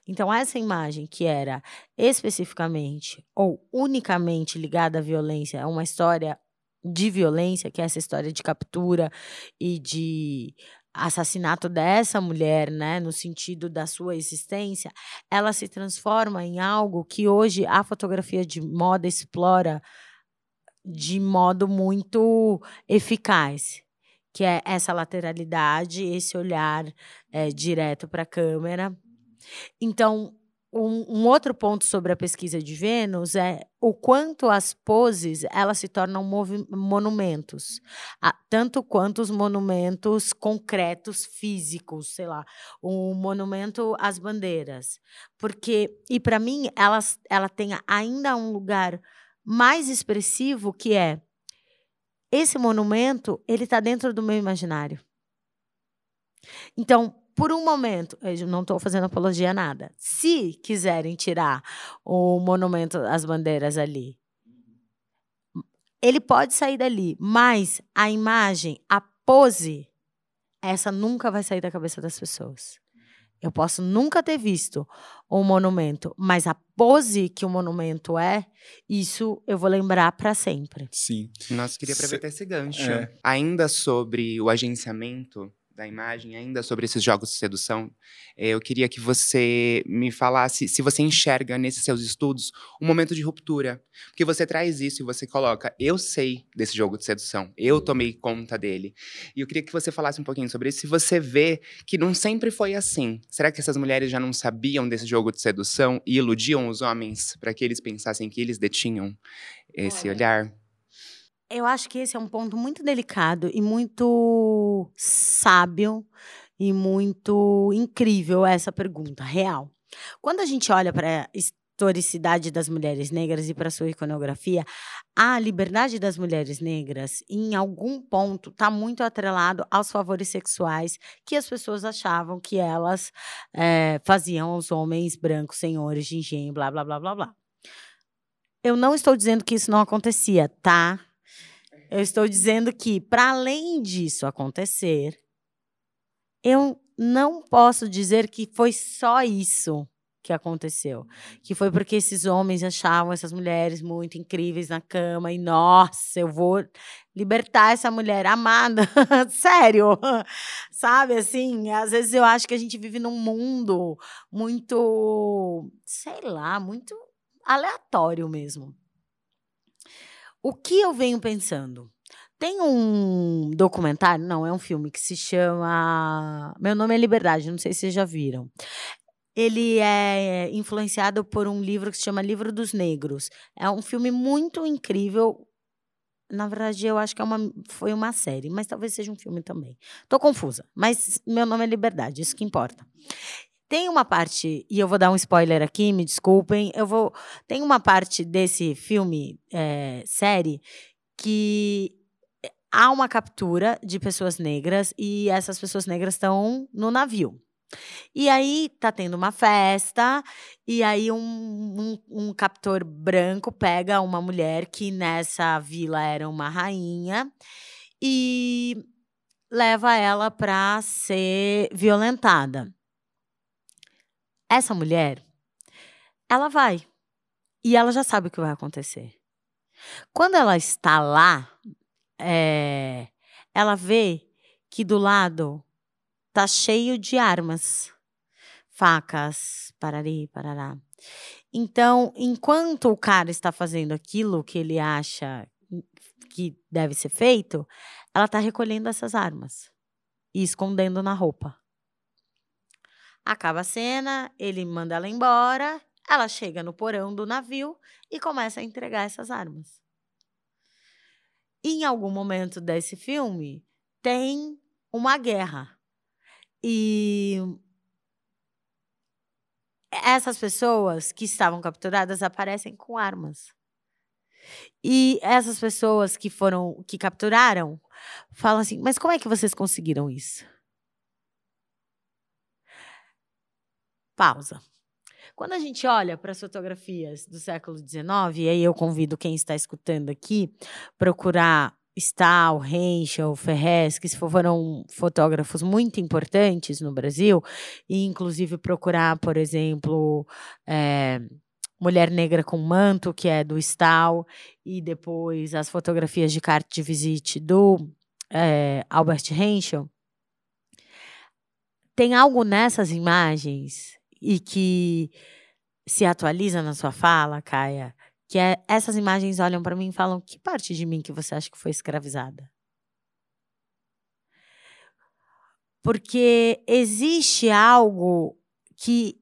Então, essa imagem que era especificamente ou unicamente ligada à violência, a uma história de violência, que é essa história de captura e de assassinato dessa mulher, né, no sentido da sua existência, ela se transforma em algo que hoje a fotografia de moda explora de modo muito eficaz, que é essa lateralidade, esse olhar é, direto para a câmera. Então, um, um, outro ponto sobre a pesquisa de Vênus é o quanto as poses elas se tornam monumentos, tanto quanto os monumentos concretos físicos, sei lá, o monumento às bandeiras, porque e para mim elas, ela tem ainda um lugar mais expressivo que é esse monumento, ele está dentro do meu imaginário. Então, por um momento, eu não estou fazendo apologia a nada. Se quiserem tirar o monumento às bandeiras ali, ele pode sair dali, mas a imagem, a pose, essa nunca vai sair da cabeça das pessoas. Eu posso nunca ter visto um monumento, mas a pose que o monumento é, isso eu vou lembrar para sempre. Sim. Nossa, queria aproveitar esse gancho. É. Ainda sobre o agenciamento, da imagem, ainda sobre esses jogos de sedução, eh, eu queria que você me falasse se você enxerga nesses seus estudos um momento de ruptura. Porque você traz isso e você coloca, eu sei desse jogo de sedução, eu tomei conta dele. E eu queria que você falasse um pouquinho sobre isso, se você vê que não sempre foi assim. Será que essas mulheres já não sabiam desse jogo de sedução e iludiam os homens para que eles pensassem que eles detinham esse olhar? Eu acho que esse é um ponto muito delicado e muito sábio e muito incrível essa pergunta, real. Quando a gente olha para a historicidade das mulheres negras e para sua iconografia, a liberdade das mulheres negras, em algum ponto, está muito atrelado aos favores sexuais que as pessoas achavam que elas é, faziam aos homens brancos, senhores de engenho, blá, blá, blá, blá, blá. Eu não estou dizendo que isso não acontecia, tá? Eu estou dizendo que, para além disso acontecer, eu não posso dizer que foi só isso que aconteceu. Que foi porque esses homens achavam essas mulheres muito incríveis na cama e, nossa, eu vou libertar essa mulher amada. Sério. Sabe, assim, às vezes eu acho que a gente vive num mundo muito, sei lá, muito aleatório mesmo. O que eu venho pensando? Tem um documentário, não, é um filme que se chama Meu Nome é Liberdade, não sei se vocês já viram. Ele é influenciado por um livro que se chama Livro dos Negros. É um filme muito incrível. Na verdade, eu acho que é uma, foi uma série, mas talvez seja um filme também. Tô confusa, mas meu nome é Liberdade, isso que importa. Tem uma parte, e eu vou dar um spoiler aqui, me desculpem. Eu vou. Tem uma parte desse filme, é, série, que há uma captura de pessoas negras e essas pessoas negras estão no navio. E aí tá tendo uma festa, e aí um, um, um, captor branco pega uma mulher que nessa vila era uma rainha e leva ela para ser violentada. Essa mulher, ela vai. E ela já sabe o que vai acontecer. Quando ela está lá, é, ela vê que do lado tá cheio de armas, facas, parari, parará. Então, enquanto o cara está fazendo aquilo que ele acha que deve ser feito, ela está recolhendo essas armas e escondendo na roupa. Acaba a cena, ele manda ela embora, ela chega no porão do navio e começa a entregar essas armas. Em algum momento desse filme, tem uma guerra. E essas pessoas que estavam capturadas aparecem com armas. E essas pessoas que foram, que capturaram, falam assim: mas como é que vocês conseguiram isso? Pausa. Quando a gente olha para as fotografias do século XIX, e aí eu convido quem está escutando aqui procurar Stahl, Henschel, Ferrez, que foram fotógrafos muito importantes no Brasil, e inclusive procurar, por exemplo, é, Mulher Negra com Manto, que é do Stahl, e depois as fotografias de carte de visite do é, Albert Henschel. Tem algo nessas imagens e que se atualiza na sua fala, Caia, que é, essas imagens olham para mim e falam: que parte de mim que você acha que foi escravizada? Porque existe algo que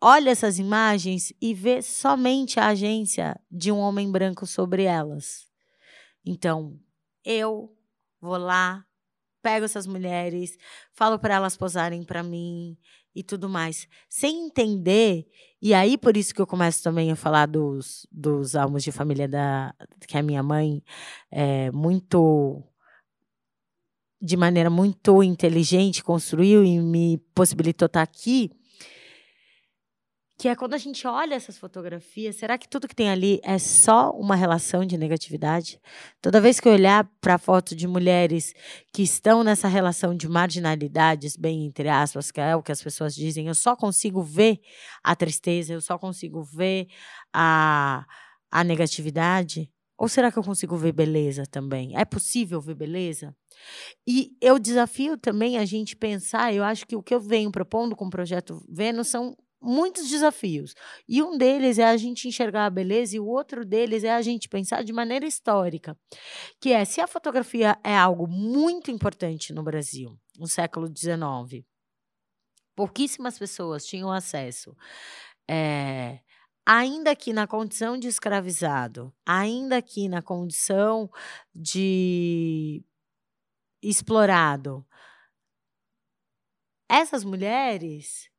olha essas imagens e vê somente a agência de um homem branco sobre elas. Então, eu vou lá, pego essas mulheres, falo para elas posarem para mim e tudo mais, sem entender. E aí por isso que eu começo também a falar dos, dos álbuns de família da que a minha mãe é muito de maneira muito inteligente construiu e me possibilitou estar aqui que é quando a gente olha essas fotografias, será que tudo que tem ali é só uma relação de negatividade? Toda vez que eu olhar para foto de mulheres que estão nessa relação de marginalidades, bem entre aspas, que é o que as pessoas dizem, eu só consigo ver a tristeza, eu só consigo ver a, a negatividade. Ou será que eu consigo ver beleza também? É possível ver beleza? E eu desafio também a gente pensar, eu acho que o que eu venho propondo com o projeto Vênus são muitos desafios. E um deles é a gente enxergar a beleza e o outro deles é a gente pensar de maneira histórica, que é se a fotografia é algo muito importante no Brasil, no século XIX, pouquíssimas pessoas tinham acesso. É, ainda que na condição de escravizado, ainda que na condição de explorado, essas mulheres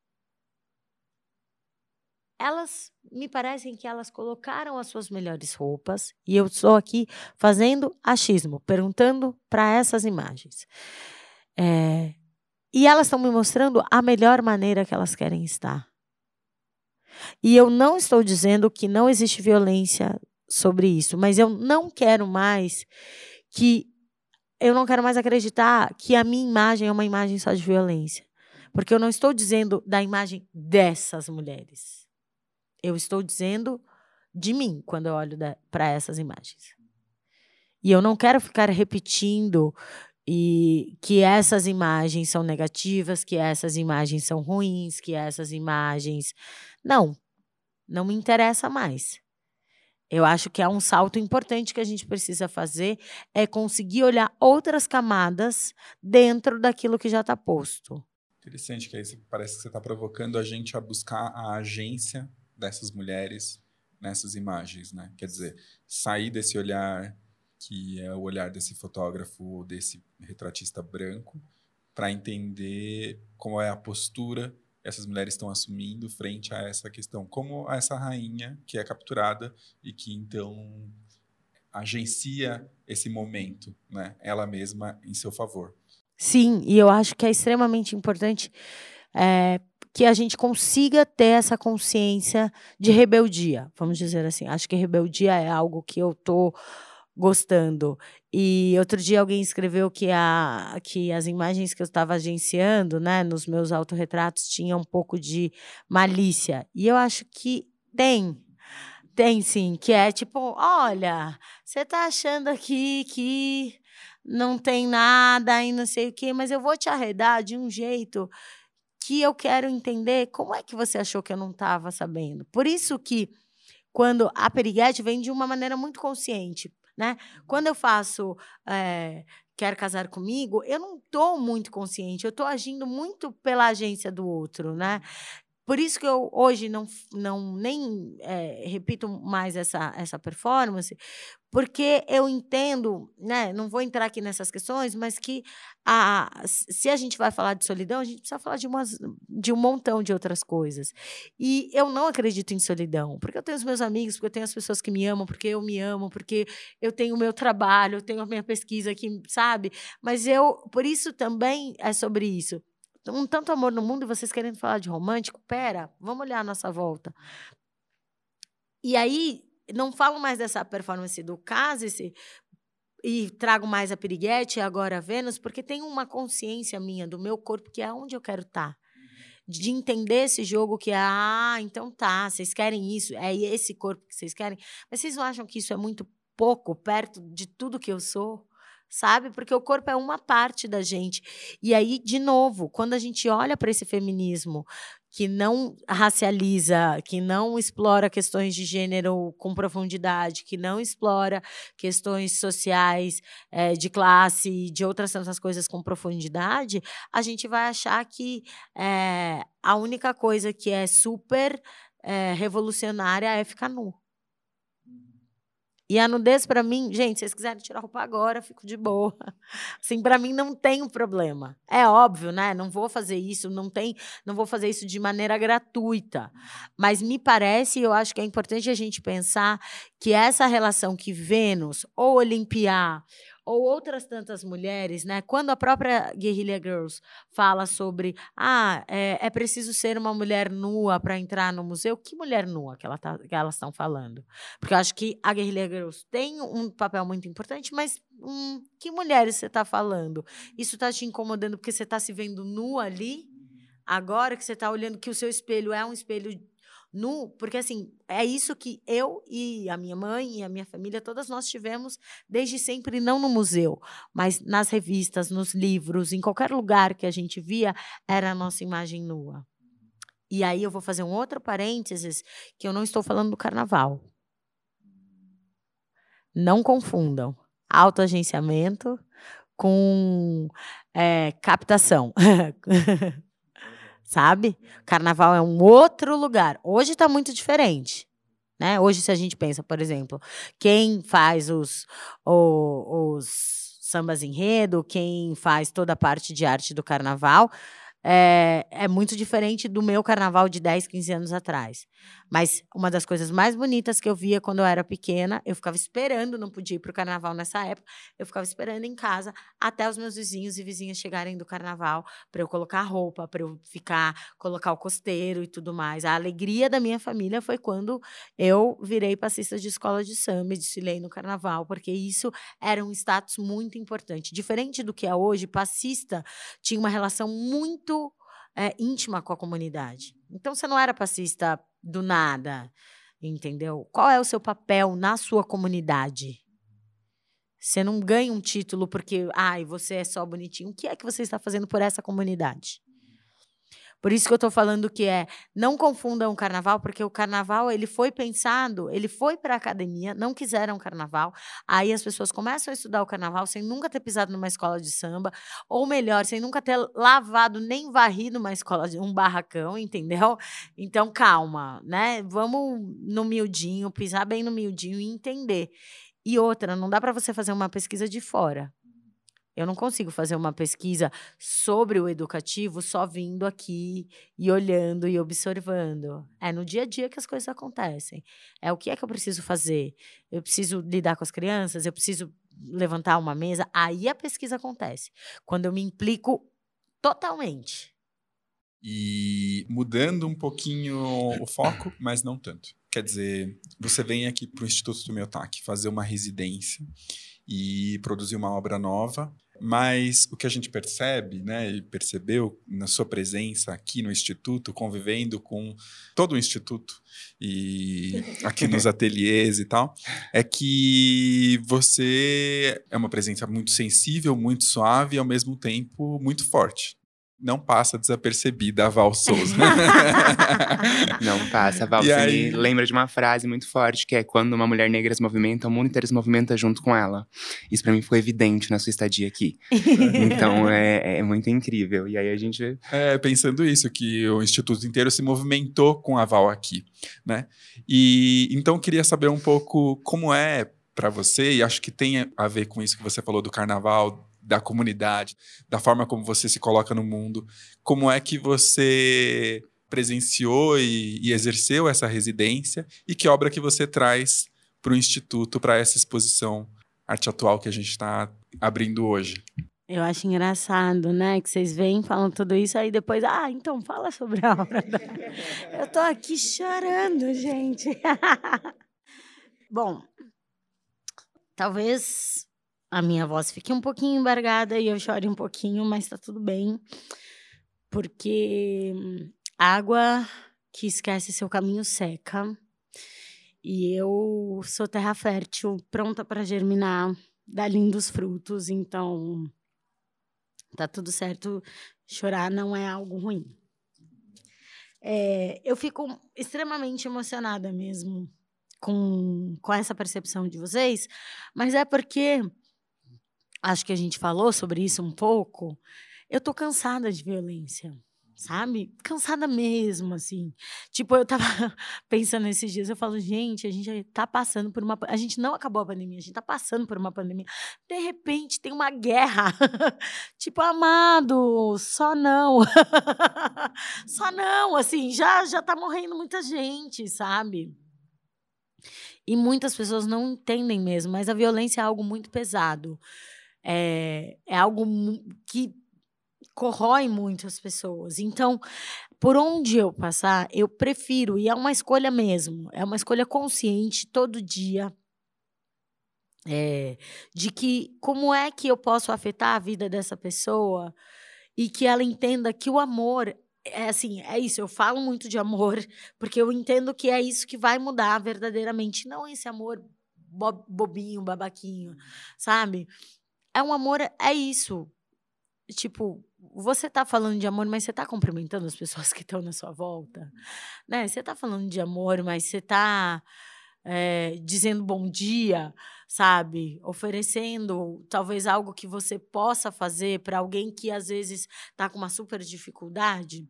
elas me parecem que elas colocaram as suas melhores roupas e eu estou aqui fazendo achismo, perguntando para essas imagens. É, e elas estão me mostrando a melhor maneira que elas querem estar. E eu não estou dizendo que não existe violência sobre isso, mas eu não quero mais que. Eu não quero mais acreditar que a minha imagem é uma imagem só de violência. Porque eu não estou dizendo da imagem dessas mulheres. Eu estou dizendo de mim quando eu olho para essas imagens. E eu não quero ficar repetindo e que essas imagens são negativas, que essas imagens são ruins, que essas imagens. Não, não me interessa mais. Eu acho que é um salto importante que a gente precisa fazer é conseguir olhar outras camadas dentro daquilo que já está posto. Interessante que aí parece que você está provocando a gente a buscar a agência dessas mulheres nessas imagens, né? Quer dizer, sair desse olhar que é o olhar desse fotógrafo, desse retratista branco, para entender como é a postura essas mulheres estão assumindo frente a essa questão, como essa rainha que é capturada e que então agencia esse momento, né? Ela mesma em seu favor. Sim, e eu acho que é extremamente importante é, que a gente consiga ter essa consciência de rebeldia, vamos dizer assim. Acho que rebeldia é algo que eu tô gostando. E outro dia alguém escreveu que, a, que as imagens que eu estava agenciando, né, nos meus autorretratos, tinham um pouco de malícia. E eu acho que tem. Tem sim, que é tipo, olha, você está achando aqui que não tem nada e não sei o quê, mas eu vou te arredar de um jeito que eu quero entender como é que você achou que eu não estava sabendo. Por isso que quando a periguete vem de uma maneira muito consciente, né? Quando eu faço é, quer casar comigo, eu não estou muito consciente, eu estou agindo muito pela agência do outro, né? por isso que eu hoje não, não nem é, repito mais essa, essa performance, porque eu entendo, né, não vou entrar aqui nessas questões, mas que a, se a gente vai falar de solidão, a gente precisa falar de, umas, de um montão de outras coisas. E eu não acredito em solidão, porque eu tenho os meus amigos, porque eu tenho as pessoas que me amam, porque eu me amo, porque eu tenho o meu trabalho, eu tenho a minha pesquisa aqui, sabe? Mas eu, por isso também é sobre isso um tanto amor no mundo e vocês querendo falar de romântico? Pera, vamos olhar a nossa volta. E aí, não falo mais dessa performance do Case e trago mais a Piriguete e agora a Vênus, porque tem uma consciência minha do meu corpo que é onde eu quero estar. Tá. De entender esse jogo que é, ah, então tá, vocês querem isso, é esse corpo que vocês querem. Mas vocês não acham que isso é muito pouco perto de tudo que eu sou? sabe? Porque o corpo é uma parte da gente. E aí, de novo, quando a gente olha para esse feminismo que não racializa, que não explora questões de gênero com profundidade, que não explora questões sociais, é, de classe, de outras tantas coisas com profundidade, a gente vai achar que é, a única coisa que é super é, revolucionária é ficar nu. E a nudez, para mim, gente, se vocês quiserem tirar a roupa agora, fico de boa. Assim, para mim não tem um problema. É óbvio, né? Não vou fazer isso, não tem, não vou fazer isso de maneira gratuita. Mas me parece, eu acho que é importante a gente pensar que essa relação que Vênus ou Olimpiar ou outras tantas mulheres, né? Quando a própria Guerrilla Girls fala sobre ah, é, é preciso ser uma mulher nua para entrar no museu, que mulher nua que, ela tá, que elas estão falando? Porque eu acho que a Guerrilla Girls tem um papel muito importante, mas hum, que mulheres você está falando? Isso está te incomodando porque você está se vendo nua ali? Agora que você está olhando que o seu espelho é um espelho porque assim, é isso que eu e a minha mãe e a minha família, todas nós tivemos desde sempre, não no museu, mas nas revistas, nos livros, em qualquer lugar que a gente via, era a nossa imagem nua. E aí eu vou fazer um outro parênteses, que eu não estou falando do carnaval. Não confundam autoagenciamento com é, captação. sabe? Carnaval é um outro lugar. Hoje está muito diferente. Né? Hoje, se a gente pensa, por exemplo, quem faz os, os, os sambas enredo, quem faz toda a parte de arte do carnaval, é, é muito diferente do meu carnaval de 10, 15 anos atrás. Mas uma das coisas mais bonitas que eu via quando eu era pequena, eu ficava esperando, não podia ir para o carnaval nessa época, eu ficava esperando em casa até os meus vizinhos e vizinhas chegarem do carnaval para eu colocar roupa, para eu ficar, colocar o costeiro e tudo mais. A alegria da minha família foi quando eu virei passista de escola de samba e desfilei no carnaval, porque isso era um status muito importante. Diferente do que é hoje, passista tinha uma relação muito é, íntima com a comunidade. Então você não era passista do nada, entendeu? Qual é o seu papel na sua comunidade? Você não ganha um título porque, ai, você é só bonitinho. O que é que você está fazendo por essa comunidade? Por isso que eu estou falando que é não confundam o carnaval, porque o carnaval ele foi pensado, ele foi para a academia, não quiseram carnaval. Aí as pessoas começam a estudar o carnaval sem nunca ter pisado numa escola de samba, ou melhor, sem nunca ter lavado nem varrido uma escola um barracão, entendeu? Então calma, né? Vamos no miudinho, pisar bem no miudinho e entender. E outra, não dá para você fazer uma pesquisa de fora. Eu não consigo fazer uma pesquisa sobre o educativo só vindo aqui e olhando e observando. É no dia a dia que as coisas acontecem. É o que é que eu preciso fazer? Eu preciso lidar com as crianças, eu preciso levantar uma mesa. Aí a pesquisa acontece. Quando eu me implico totalmente. E mudando um pouquinho o foco, mas não tanto. Quer dizer, você vem aqui para o Instituto do Miotac fazer uma residência e produzir uma obra nova mas o que a gente percebe, né, e percebeu na sua presença aqui no Instituto, convivendo com todo o Instituto e aqui nos ateliês e tal, é que você é uma presença muito sensível, muito suave e ao mesmo tempo muito forte. Não passa desapercebida a Val Souza. não passa. A Val E você aí- lembra de uma frase muito forte, que é quando uma mulher negra se movimenta, o mundo inteiro se movimenta junto com ela. Isso pra mim ficou evidente na sua estadia aqui. Então é, é muito incrível. E aí a gente É, pensando isso, que o Instituto inteiro se movimentou com a Val aqui, né? E então eu queria saber um pouco como é para você, e acho que tem a ver com isso que você falou do carnaval, da comunidade, da forma como você se coloca no mundo. Como é que você presenciou e, e exerceu essa residência e que obra que você traz para o Instituto, para essa exposição arte atual que a gente está abrindo hoje? Eu acho engraçado, né? Que vocês vêm, falam tudo isso, aí depois, ah, então fala sobre a obra. da-" Eu tô aqui chorando, gente. Bom, talvez a minha voz fique um pouquinho embargada e eu chore um pouquinho, mas tá tudo bem. Porque hum, água que esquece seu caminho seca. E eu sou terra fértil, pronta para germinar, dar lindos frutos, então tá tudo certo. Chorar não é algo ruim. É, eu fico extremamente emocionada mesmo com, com essa percepção de vocês, mas é porque acho que a gente falou sobre isso um pouco. Eu tô cansada de violência, sabe? Cansada mesmo, assim. Tipo, eu tava pensando esses dias, eu falo, gente, a gente tá passando por uma. A gente não acabou a pandemia, a gente tá passando por uma pandemia. De repente tem uma guerra. tipo, amado, só não. só não, assim, já, já tá morrendo muita gente, sabe? E muitas pessoas não entendem mesmo, mas a violência é algo muito pesado. É, é algo que corrói muito as pessoas. Então, por onde eu passar, eu prefiro, e é uma escolha mesmo, é uma escolha consciente todo dia. é, de que como é que eu posso afetar a vida dessa pessoa e que ela entenda que o amor é assim, é isso, eu falo muito de amor, porque eu entendo que é isso que vai mudar verdadeiramente, não esse amor bo- bobinho, babaquinho, sabe? É um amor, é isso. Tipo, você tá falando de amor, mas você tá cumprimentando as pessoas que estão na sua volta, né? Você tá falando de amor, mas você tá é, dizendo bom dia, sabe? Oferecendo talvez algo que você possa fazer para alguém que às vezes está com uma super dificuldade.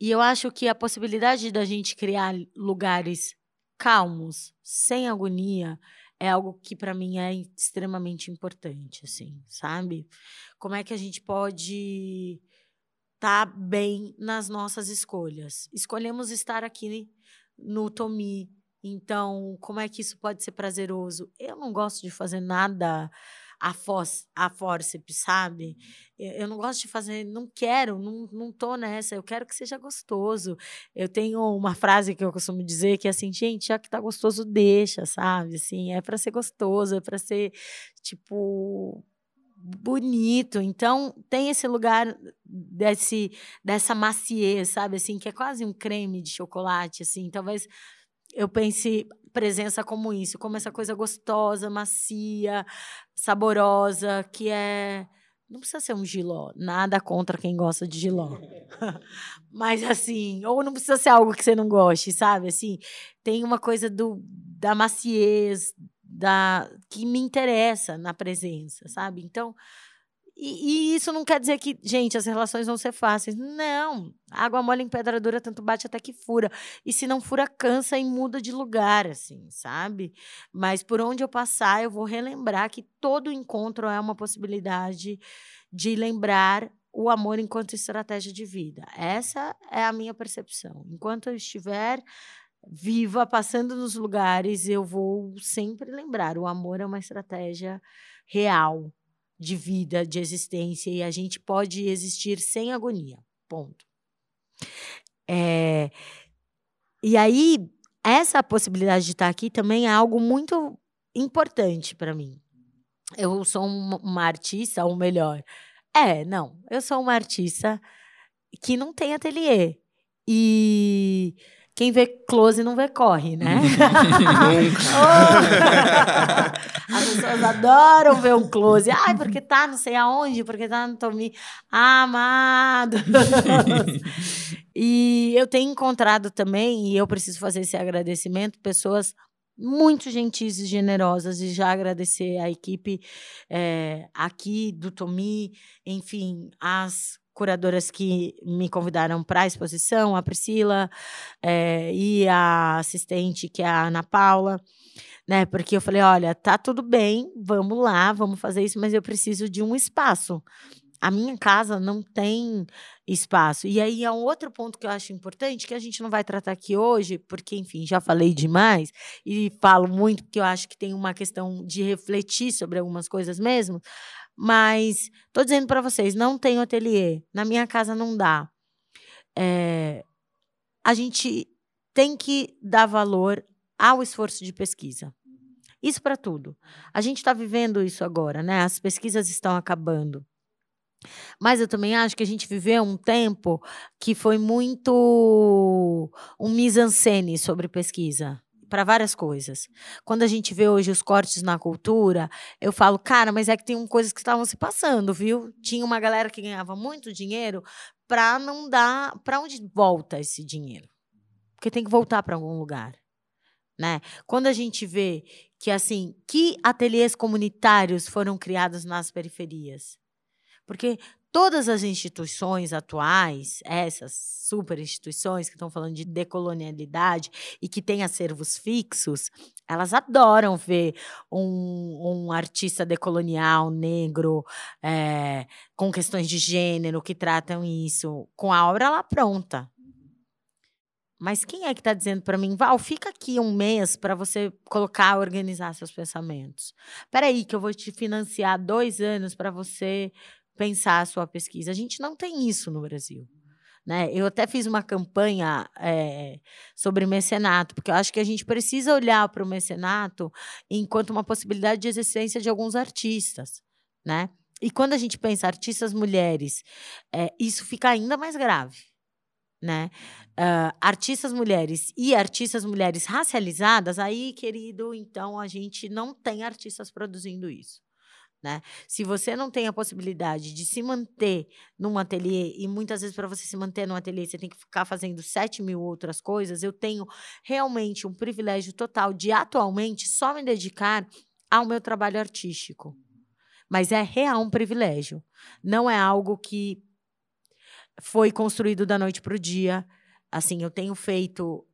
E eu acho que a possibilidade da gente criar lugares calmos, sem agonia, é algo que para mim é extremamente importante, assim, sabe? Como é que a gente pode estar bem nas nossas escolhas? Escolhemos estar aqui no Tomi, então como é que isso pode ser prazeroso? Eu não gosto de fazer nada a, fós, a fórceps, sabe? Eu, eu não gosto de fazer, não quero, não, não tô nessa, eu quero que seja gostoso. Eu tenho uma frase que eu costumo dizer que é assim, gente, já que tá gostoso, deixa, sabe? Assim, é para ser gostoso, é para ser, tipo, bonito. Então, tem esse lugar desse, dessa maciez, sabe? Assim, que é quase um creme de chocolate, assim. Talvez eu pense presença como isso, como essa coisa gostosa, macia, saborosa, que é. Não precisa ser um giló, nada contra quem gosta de giló. Mas assim, ou não precisa ser algo que você não goste, sabe? Assim, tem uma coisa do, da maciez, da que me interessa na presença, sabe? Então, e, e isso não quer dizer que, gente, as relações vão ser fáceis. Não. Água mole em pedra dura, tanto bate até que fura. E se não fura, cansa e muda de lugar, assim, sabe? Mas por onde eu passar, eu vou relembrar que todo encontro é uma possibilidade de lembrar o amor enquanto estratégia de vida. Essa é a minha percepção. Enquanto eu estiver viva, passando nos lugares, eu vou sempre lembrar: o amor é uma estratégia real de vida, de existência, e a gente pode existir sem agonia. Ponto. É, e aí, essa possibilidade de estar aqui também é algo muito importante para mim. Eu sou uma, artista, ou melhor, é, não, eu sou uma artista que não tem ateliê. E quem vê close não vê corre, né? Nunca. As pessoas adoram ver um close. Ai, porque tá não sei aonde, porque tá no Tomi. Amado. e eu tenho encontrado também, e eu preciso fazer esse agradecimento, pessoas muito gentis e generosas e já agradecer a equipe é, aqui do Tomi, enfim, as curadoras que me convidaram para a exposição, a Priscila é, e a assistente, que é a Ana Paula, né? Porque eu falei, olha, tá tudo bem, vamos lá, vamos fazer isso, mas eu preciso de um espaço. A minha casa não tem espaço. E aí é um outro ponto que eu acho importante, que a gente não vai tratar aqui hoje, porque, enfim, já falei demais e falo muito, porque eu acho que tem uma questão de refletir sobre algumas coisas mesmo, mas tô dizendo para vocês, não tem ateliê. Na minha casa não dá. É, a gente tem que dar valor ao esforço de pesquisa. Isso para tudo. A gente está vivendo isso agora, né? As pesquisas estão acabando. Mas eu também acho que a gente viveu um tempo que foi muito um mise-en-scène sobre pesquisa para várias coisas. Quando a gente vê hoje os cortes na cultura, eu falo, cara, mas é que tem coisas que estavam se passando, viu? Tinha uma galera que ganhava muito dinheiro para não dar, para onde volta esse dinheiro? Porque tem que voltar para algum lugar, né? Quando a gente vê que assim, que ateliês comunitários foram criados nas periferias? Porque todas as instituições atuais, essas super instituições que estão falando de decolonialidade e que têm acervos fixos, elas adoram ver um, um artista decolonial negro é, com questões de gênero que tratam isso com a obra lá pronta. Mas quem é que está dizendo para mim, Val, fica aqui um mês para você colocar, organizar seus pensamentos? Espera aí, que eu vou te financiar dois anos para você pensar a sua pesquisa. A gente não tem isso no Brasil. Né? Eu até fiz uma campanha é, sobre mecenato, porque eu acho que a gente precisa olhar para o mecenato enquanto uma possibilidade de existência de alguns artistas. Né? E quando a gente pensa artistas mulheres, é, isso fica ainda mais grave. Né? Uh, artistas mulheres e artistas mulheres racializadas, aí, querido, então a gente não tem artistas produzindo isso. Né? Se você não tem a possibilidade de se manter num ateliê, e muitas vezes para você se manter num ateliê você tem que ficar fazendo sete mil outras coisas, eu tenho realmente um privilégio total de atualmente só me dedicar ao meu trabalho artístico. Mas é real um privilégio. Não é algo que foi construído da noite para o dia. Assim, eu tenho feito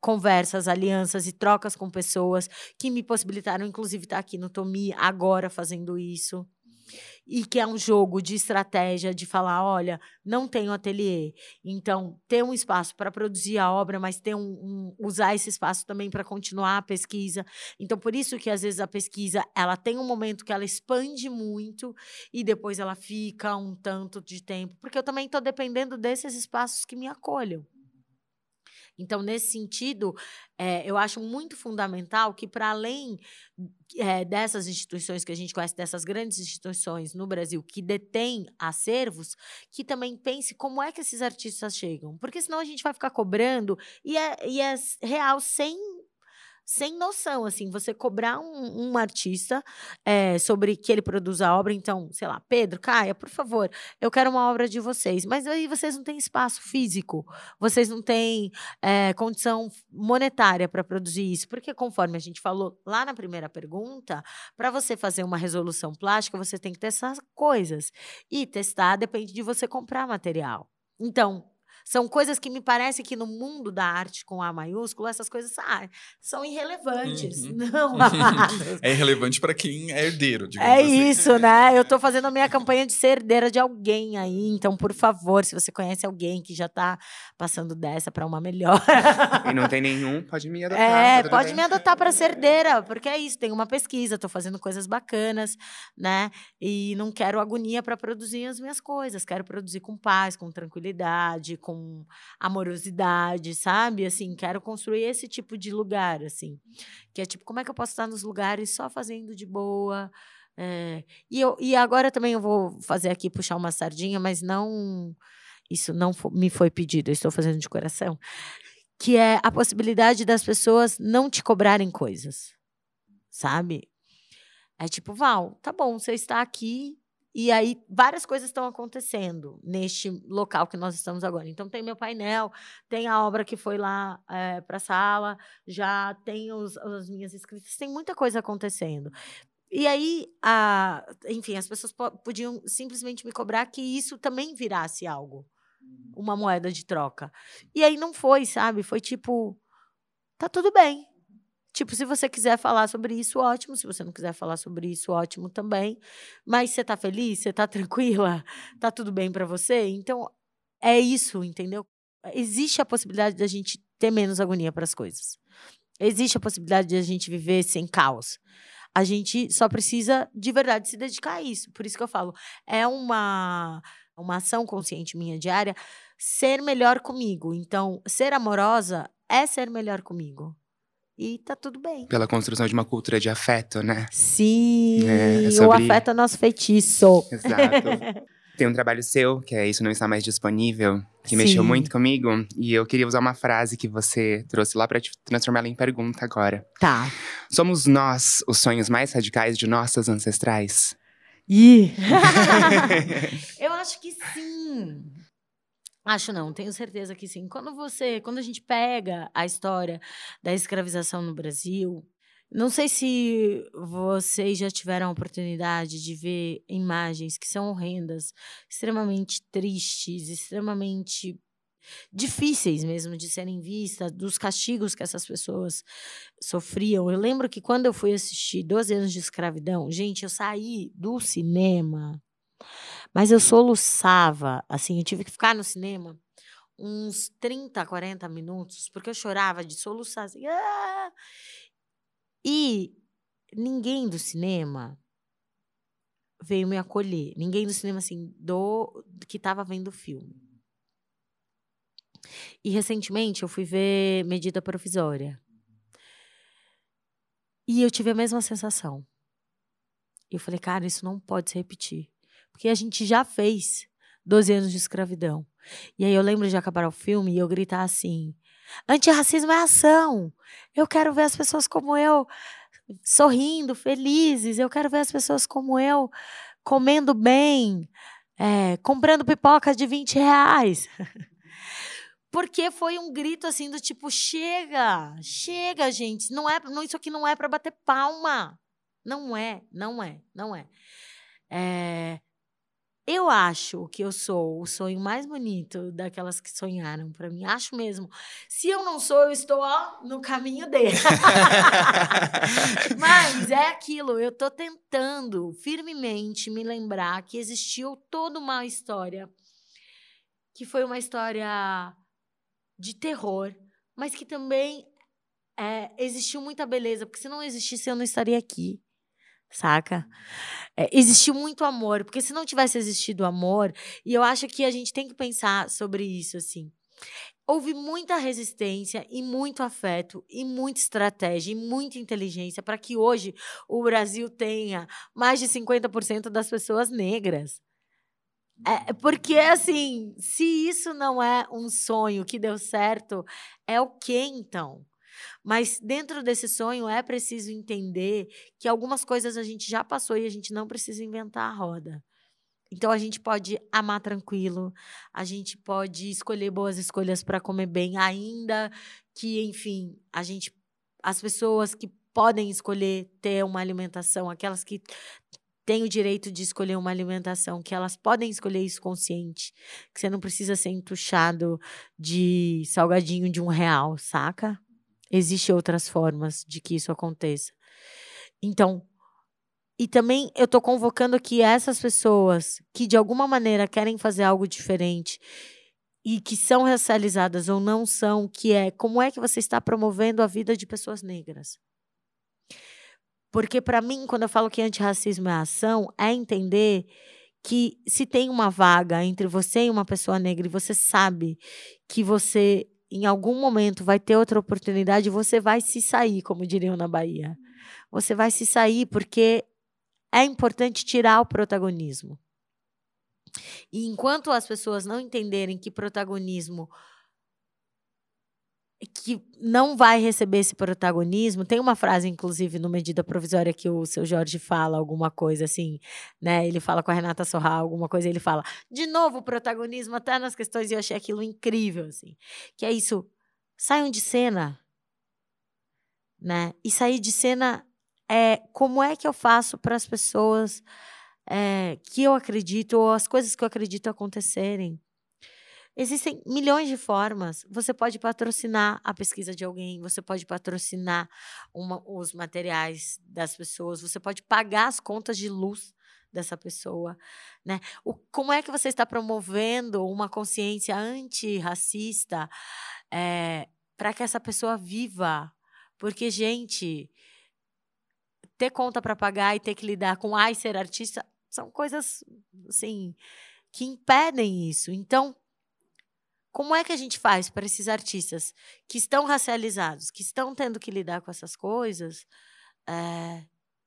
conversas, alianças e trocas com pessoas que me possibilitaram, inclusive, estar aqui no Tomi agora fazendo isso. E que é um jogo de estratégia de falar: olha, não tenho ateliê. Então, ter um espaço para produzir a obra, mas ter um, um usar esse espaço também para continuar a pesquisa. Então, por isso que às vezes a pesquisa ela tem um momento que ela expande muito e depois ela fica um tanto de tempo. Porque eu também estou dependendo desses espaços que me acolham. Então, nesse sentido, é, eu acho muito fundamental que, para além é, dessas instituições que a gente conhece, dessas grandes instituições no Brasil que detêm acervos, que também pense como é que esses artistas chegam. Porque senão a gente vai ficar cobrando e é, e é real sem sem noção, assim, você cobrar um, um artista é, sobre que ele produz a obra, então, sei lá, Pedro, Caia, por favor, eu quero uma obra de vocês, mas aí vocês não têm espaço físico, vocês não têm é, condição monetária para produzir isso, porque conforme a gente falou lá na primeira pergunta, para você fazer uma resolução plástica, você tem que testar coisas, e testar depende de você comprar material. Então, são coisas que me parece que no mundo da arte com A maiúsculo, essas coisas ah, são irrelevantes. Uhum. Não, é irrelevante para quem é herdeiro, É assim. isso, né? Eu estou fazendo a minha campanha de ser herdeira de alguém aí. Então, por favor, se você conhece alguém que já está passando dessa para uma melhor. e não tem nenhum, pode me adotar. É, pode bem. me adotar para ser herdeira, porque é isso, tem uma pesquisa, estou fazendo coisas bacanas, né? E não quero agonia para produzir as minhas coisas, quero produzir com paz, com tranquilidade, com com amorosidade, sabe? Assim, quero construir esse tipo de lugar, assim. Que é tipo, como é que eu posso estar nos lugares só fazendo de boa? É, e, eu, e agora também eu vou fazer aqui, puxar uma sardinha, mas não. Isso não me foi pedido, eu estou fazendo de coração que é a possibilidade das pessoas não te cobrarem coisas, sabe? É tipo, Val, tá bom, você está aqui, e aí, várias coisas estão acontecendo neste local que nós estamos agora. Então, tem meu painel, tem a obra que foi lá é, para a sala, já tem os, as minhas escritas, tem muita coisa acontecendo. E aí, a, enfim, as pessoas podiam simplesmente me cobrar que isso também virasse algo, uma moeda de troca. E aí não foi, sabe? Foi tipo, tá tudo bem, Tipo, se você quiser falar sobre isso, ótimo. Se você não quiser falar sobre isso, ótimo também. Mas você tá feliz? Você tá tranquila? Tá tudo bem para você? Então, é isso, entendeu? Existe a possibilidade da gente ter menos agonia para as coisas. Existe a possibilidade de a gente viver sem caos. A gente só precisa de verdade se dedicar a isso. Por isso que eu falo, é uma uma ação consciente minha diária ser melhor comigo. Então, ser amorosa é ser melhor comigo e tá tudo bem. Pela construção de uma cultura de afeto, né? Sim, é, é sobre... o afeto é nosso feitiço. Exato. Tem um trabalho seu, que é Isso Não Está Mais Disponível, que Sim. mexeu muito comigo. E eu queria usar uma frase que você trouxe lá para transformá-la em pergunta agora. Tá. Somos nós os sonhos mais radicais de nossas ancestrais? Ih! eu acho que sim. Acho não, tenho certeza que sim. Quando você, quando a gente pega a história da escravização no Brasil, não sei se vocês já tiveram a oportunidade de ver imagens que são horrendas, extremamente tristes, extremamente difíceis mesmo de serem vistas, dos castigos que essas pessoas sofriam. Eu lembro que quando eu fui assistir 12 anos de escravidão, gente, eu saí do cinema mas eu soluçava, assim, eu tive que ficar no cinema uns 30, 40 minutos, porque eu chorava de soluçar. Assim, ah! E ninguém do cinema veio me acolher. Ninguém do cinema, assim, do que estava vendo o filme. E recentemente eu fui ver Medida Provisória. E eu tive a mesma sensação. Eu falei, cara, isso não pode se repetir. Porque a gente já fez 12 anos de escravidão. E aí eu lembro de acabar o filme e eu gritar assim: antirracismo é ação. Eu quero ver as pessoas como eu sorrindo, felizes. Eu quero ver as pessoas como eu comendo bem, é, comprando pipoca de 20 reais. Porque foi um grito assim do tipo: chega, chega, gente. Não é, não, isso aqui não é para bater palma. Não é, não é, não é. é eu acho que eu sou o sonho mais bonito daquelas que sonharam para mim. Acho mesmo. Se eu não sou, eu estou ó, no caminho dele. Mas é aquilo, eu estou tentando firmemente me lembrar que existiu toda uma história que foi uma história de terror, mas que também é, existiu muita beleza, porque se não existisse eu não estaria aqui saca? É, existiu muito amor, porque se não tivesse existido amor, e eu acho que a gente tem que pensar sobre isso, assim. Houve muita resistência e muito afeto e muita estratégia e muita inteligência para que hoje o Brasil tenha mais de 50% das pessoas negras. É, porque, assim, se isso não é um sonho que deu certo, é o que então? Mas dentro desse sonho é preciso entender que algumas coisas a gente já passou e a gente não precisa inventar a roda. Então a gente pode amar tranquilo, a gente pode escolher boas escolhas para comer bem, ainda que, enfim, a gente as pessoas que podem escolher ter uma alimentação, aquelas que têm o direito de escolher uma alimentação, que elas podem escolher isso consciente, que você não precisa ser entuchado de salgadinho de um real, saca? Existem outras formas de que isso aconteça. Então, e também eu estou convocando aqui essas pessoas que de alguma maneira querem fazer algo diferente e que são racializadas ou não são, que é como é que você está promovendo a vida de pessoas negras. Porque para mim, quando eu falo que antirracismo é ação, é entender que se tem uma vaga entre você e uma pessoa negra e você sabe que você em algum momento vai ter outra oportunidade, você vai se sair, como diriam na Bahia. Você vai se sair porque é importante tirar o protagonismo. E enquanto as pessoas não entenderem que protagonismo que não vai receber esse protagonismo. Tem uma frase, inclusive, no Medida Provisória que o seu Jorge fala alguma coisa assim, né? Ele fala com a Renata Sorral alguma coisa, ele fala, de novo o protagonismo até nas questões, e eu achei aquilo incrível, assim. Que é isso, saiam de cena, né? E sair de cena é como é que eu faço para as pessoas é, que eu acredito, ou as coisas que eu acredito acontecerem. Existem milhões de formas. Você pode patrocinar a pesquisa de alguém, você pode patrocinar uma, os materiais das pessoas, você pode pagar as contas de luz dessa pessoa, né? O, como é que você está promovendo uma consciência antirracista é, para que essa pessoa viva? Porque, gente, ter conta para pagar e ter que lidar com ai ser artista são coisas assim que impedem isso. Então, como é que a gente faz para esses artistas que estão racializados, que estão tendo que lidar com essas coisas, é,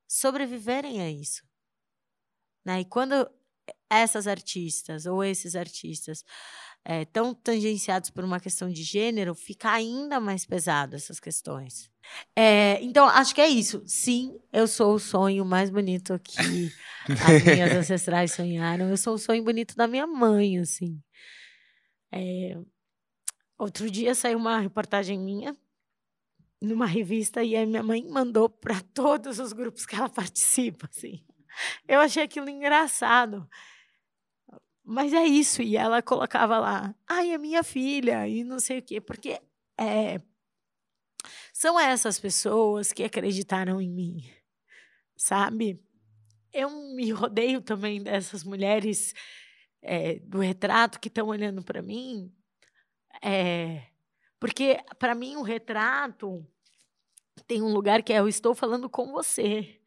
sobreviverem a isso? Né? E quando essas artistas ou esses artistas é, tão tangenciados por uma questão de gênero, fica ainda mais pesado essas questões. É, então, acho que é isso. Sim, eu sou o sonho mais bonito que as minhas ancestrais sonharam. Eu sou o sonho bonito da minha mãe, assim. É, outro dia saiu uma reportagem minha numa revista e a minha mãe mandou para todos os grupos que ela participa, assim. Eu achei aquilo engraçado. Mas é isso, e ela colocava lá, ai, é minha filha, e não sei o quê, porque é, são essas pessoas que acreditaram em mim, sabe? Eu me rodeio também dessas mulheres é, do retrato que estão olhando para mim, é, porque para mim o retrato tem um lugar que é eu estou falando com você,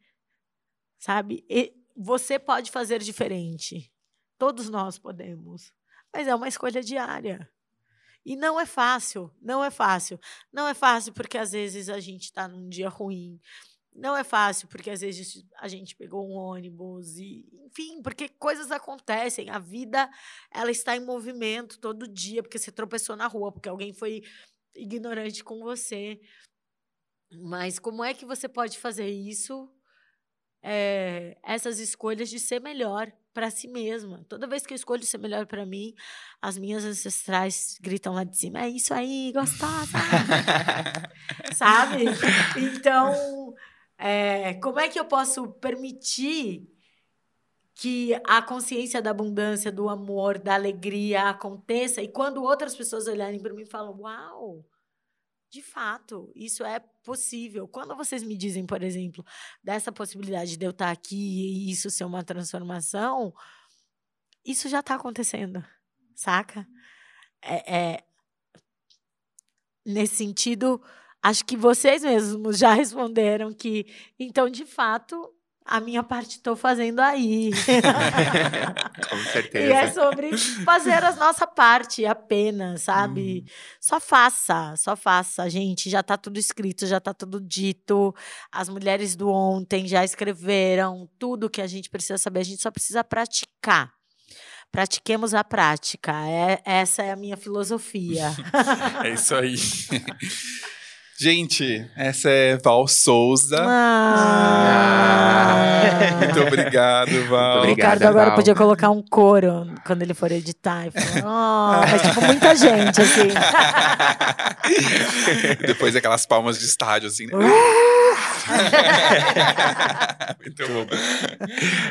sabe? E você pode fazer diferente, todos nós podemos, mas é uma escolha diária. E não é fácil, não é fácil. Não é fácil porque às vezes a gente está num dia ruim, não é fácil, porque às vezes a gente pegou um ônibus e, enfim, porque coisas acontecem. A vida, ela está em movimento todo dia, porque você tropeçou na rua, porque alguém foi ignorante com você. Mas como é que você pode fazer isso? É, essas escolhas de ser melhor para si mesma. Toda vez que eu escolho ser melhor para mim, as minhas ancestrais gritam lá de cima: é isso aí, gostosa! Sabe? Então, é, como é que eu posso permitir que a consciência da abundância, do amor, da alegria aconteça e quando outras pessoas olharem para mim e falam: Uau, de fato, isso é possível. Quando vocês me dizem, por exemplo, dessa possibilidade de eu estar aqui e isso ser uma transformação, isso já está acontecendo, saca? É, é, nesse sentido, Acho que vocês mesmos já responderam que, então, de fato, a minha parte estou fazendo aí. Com certeza. E é sobre fazer a nossa parte apenas, sabe? Hum. Só faça, só faça, gente. Já está tudo escrito, já está tudo dito. As mulheres do ontem já escreveram tudo que a gente precisa saber. A gente só precisa praticar. Pratiquemos a prática. É, essa é a minha filosofia. é isso aí. Gente, essa é Val Souza. Ah. Muito obrigado, Val. o Ricardo agora Val. podia colocar um coro quando ele for editar. E falar, oh, mas tipo, muita gente, assim. Depois aquelas palmas de estádio, assim. Né? Muito bom.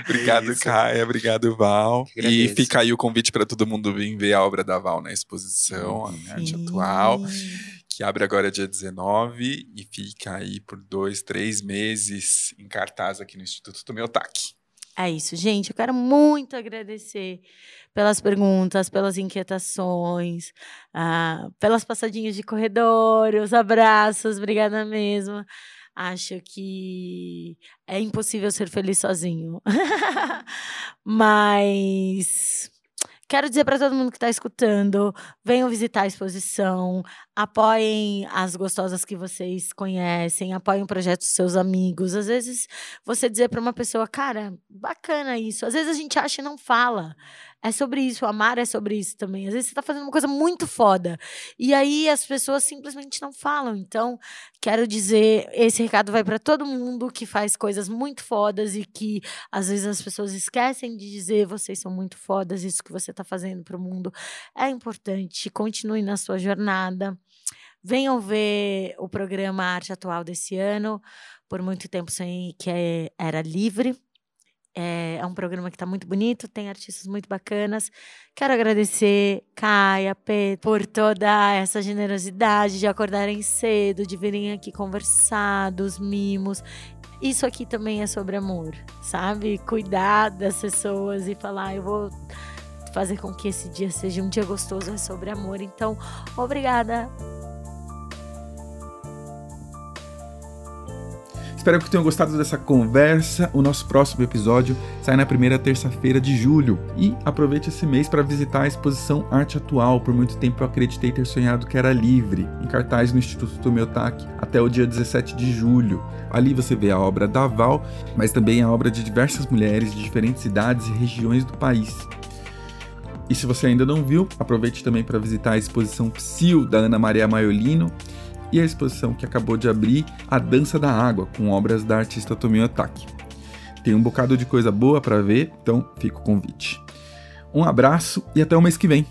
Obrigado, Isso. Caia. Obrigado, Val. E fica aí o convite para todo mundo vir ver a obra da Val na exposição, a arte atual que abre agora dia 19 e fica aí por dois, três meses em cartaz aqui no Instituto Tomeotaque. É isso, gente. Eu quero muito agradecer pelas perguntas, pelas inquietações, uh, pelas passadinhas de corredor, os abraços. Obrigada mesmo. Acho que é impossível ser feliz sozinho. Mas Quero dizer para todo mundo que está escutando: venham visitar a exposição, apoiem as gostosas que vocês conhecem, apoiem o projeto dos seus amigos. Às vezes, você dizer para uma pessoa, cara, bacana isso. Às vezes a gente acha e não fala. É sobre isso, amar é sobre isso também. Às vezes você tá fazendo uma coisa muito foda. E aí as pessoas simplesmente não falam. Então, quero dizer, esse recado vai para todo mundo que faz coisas muito fodas e que às vezes as pessoas esquecem de dizer vocês são muito fodas, isso que você tá fazendo pro mundo é importante. Continue na sua jornada. Venham ver o programa Arte Atual desse ano. Por muito tempo sonhei que é, era livre. É, é um programa que está muito bonito, tem artistas muito bacanas. Quero agradecer Caia, Pedro, por toda essa generosidade de acordarem cedo, de virem aqui conversar dos mimos. Isso aqui também é sobre amor, sabe? Cuidar das pessoas e falar, eu vou fazer com que esse dia seja um dia gostoso, é sobre amor. Então, obrigada Espero que tenham gostado dessa conversa. O nosso próximo episódio sai na primeira terça-feira de julho. E aproveite esse mês para visitar a exposição Arte Atual. Por muito tempo eu acreditei ter sonhado que era livre, em cartaz no Instituto Tomiotaki, até o dia 17 de julho. Ali você vê a obra da Val, mas também a obra de diversas mulheres de diferentes cidades e regiões do país. E se você ainda não viu, aproveite também para visitar a exposição Psil da Ana Maria Maiolino e a exposição que acabou de abrir, A Dança da Água, com obras da artista Tomio Otaki. Tem um bocado de coisa boa para ver, então fica o convite. Um abraço e até o mês que vem.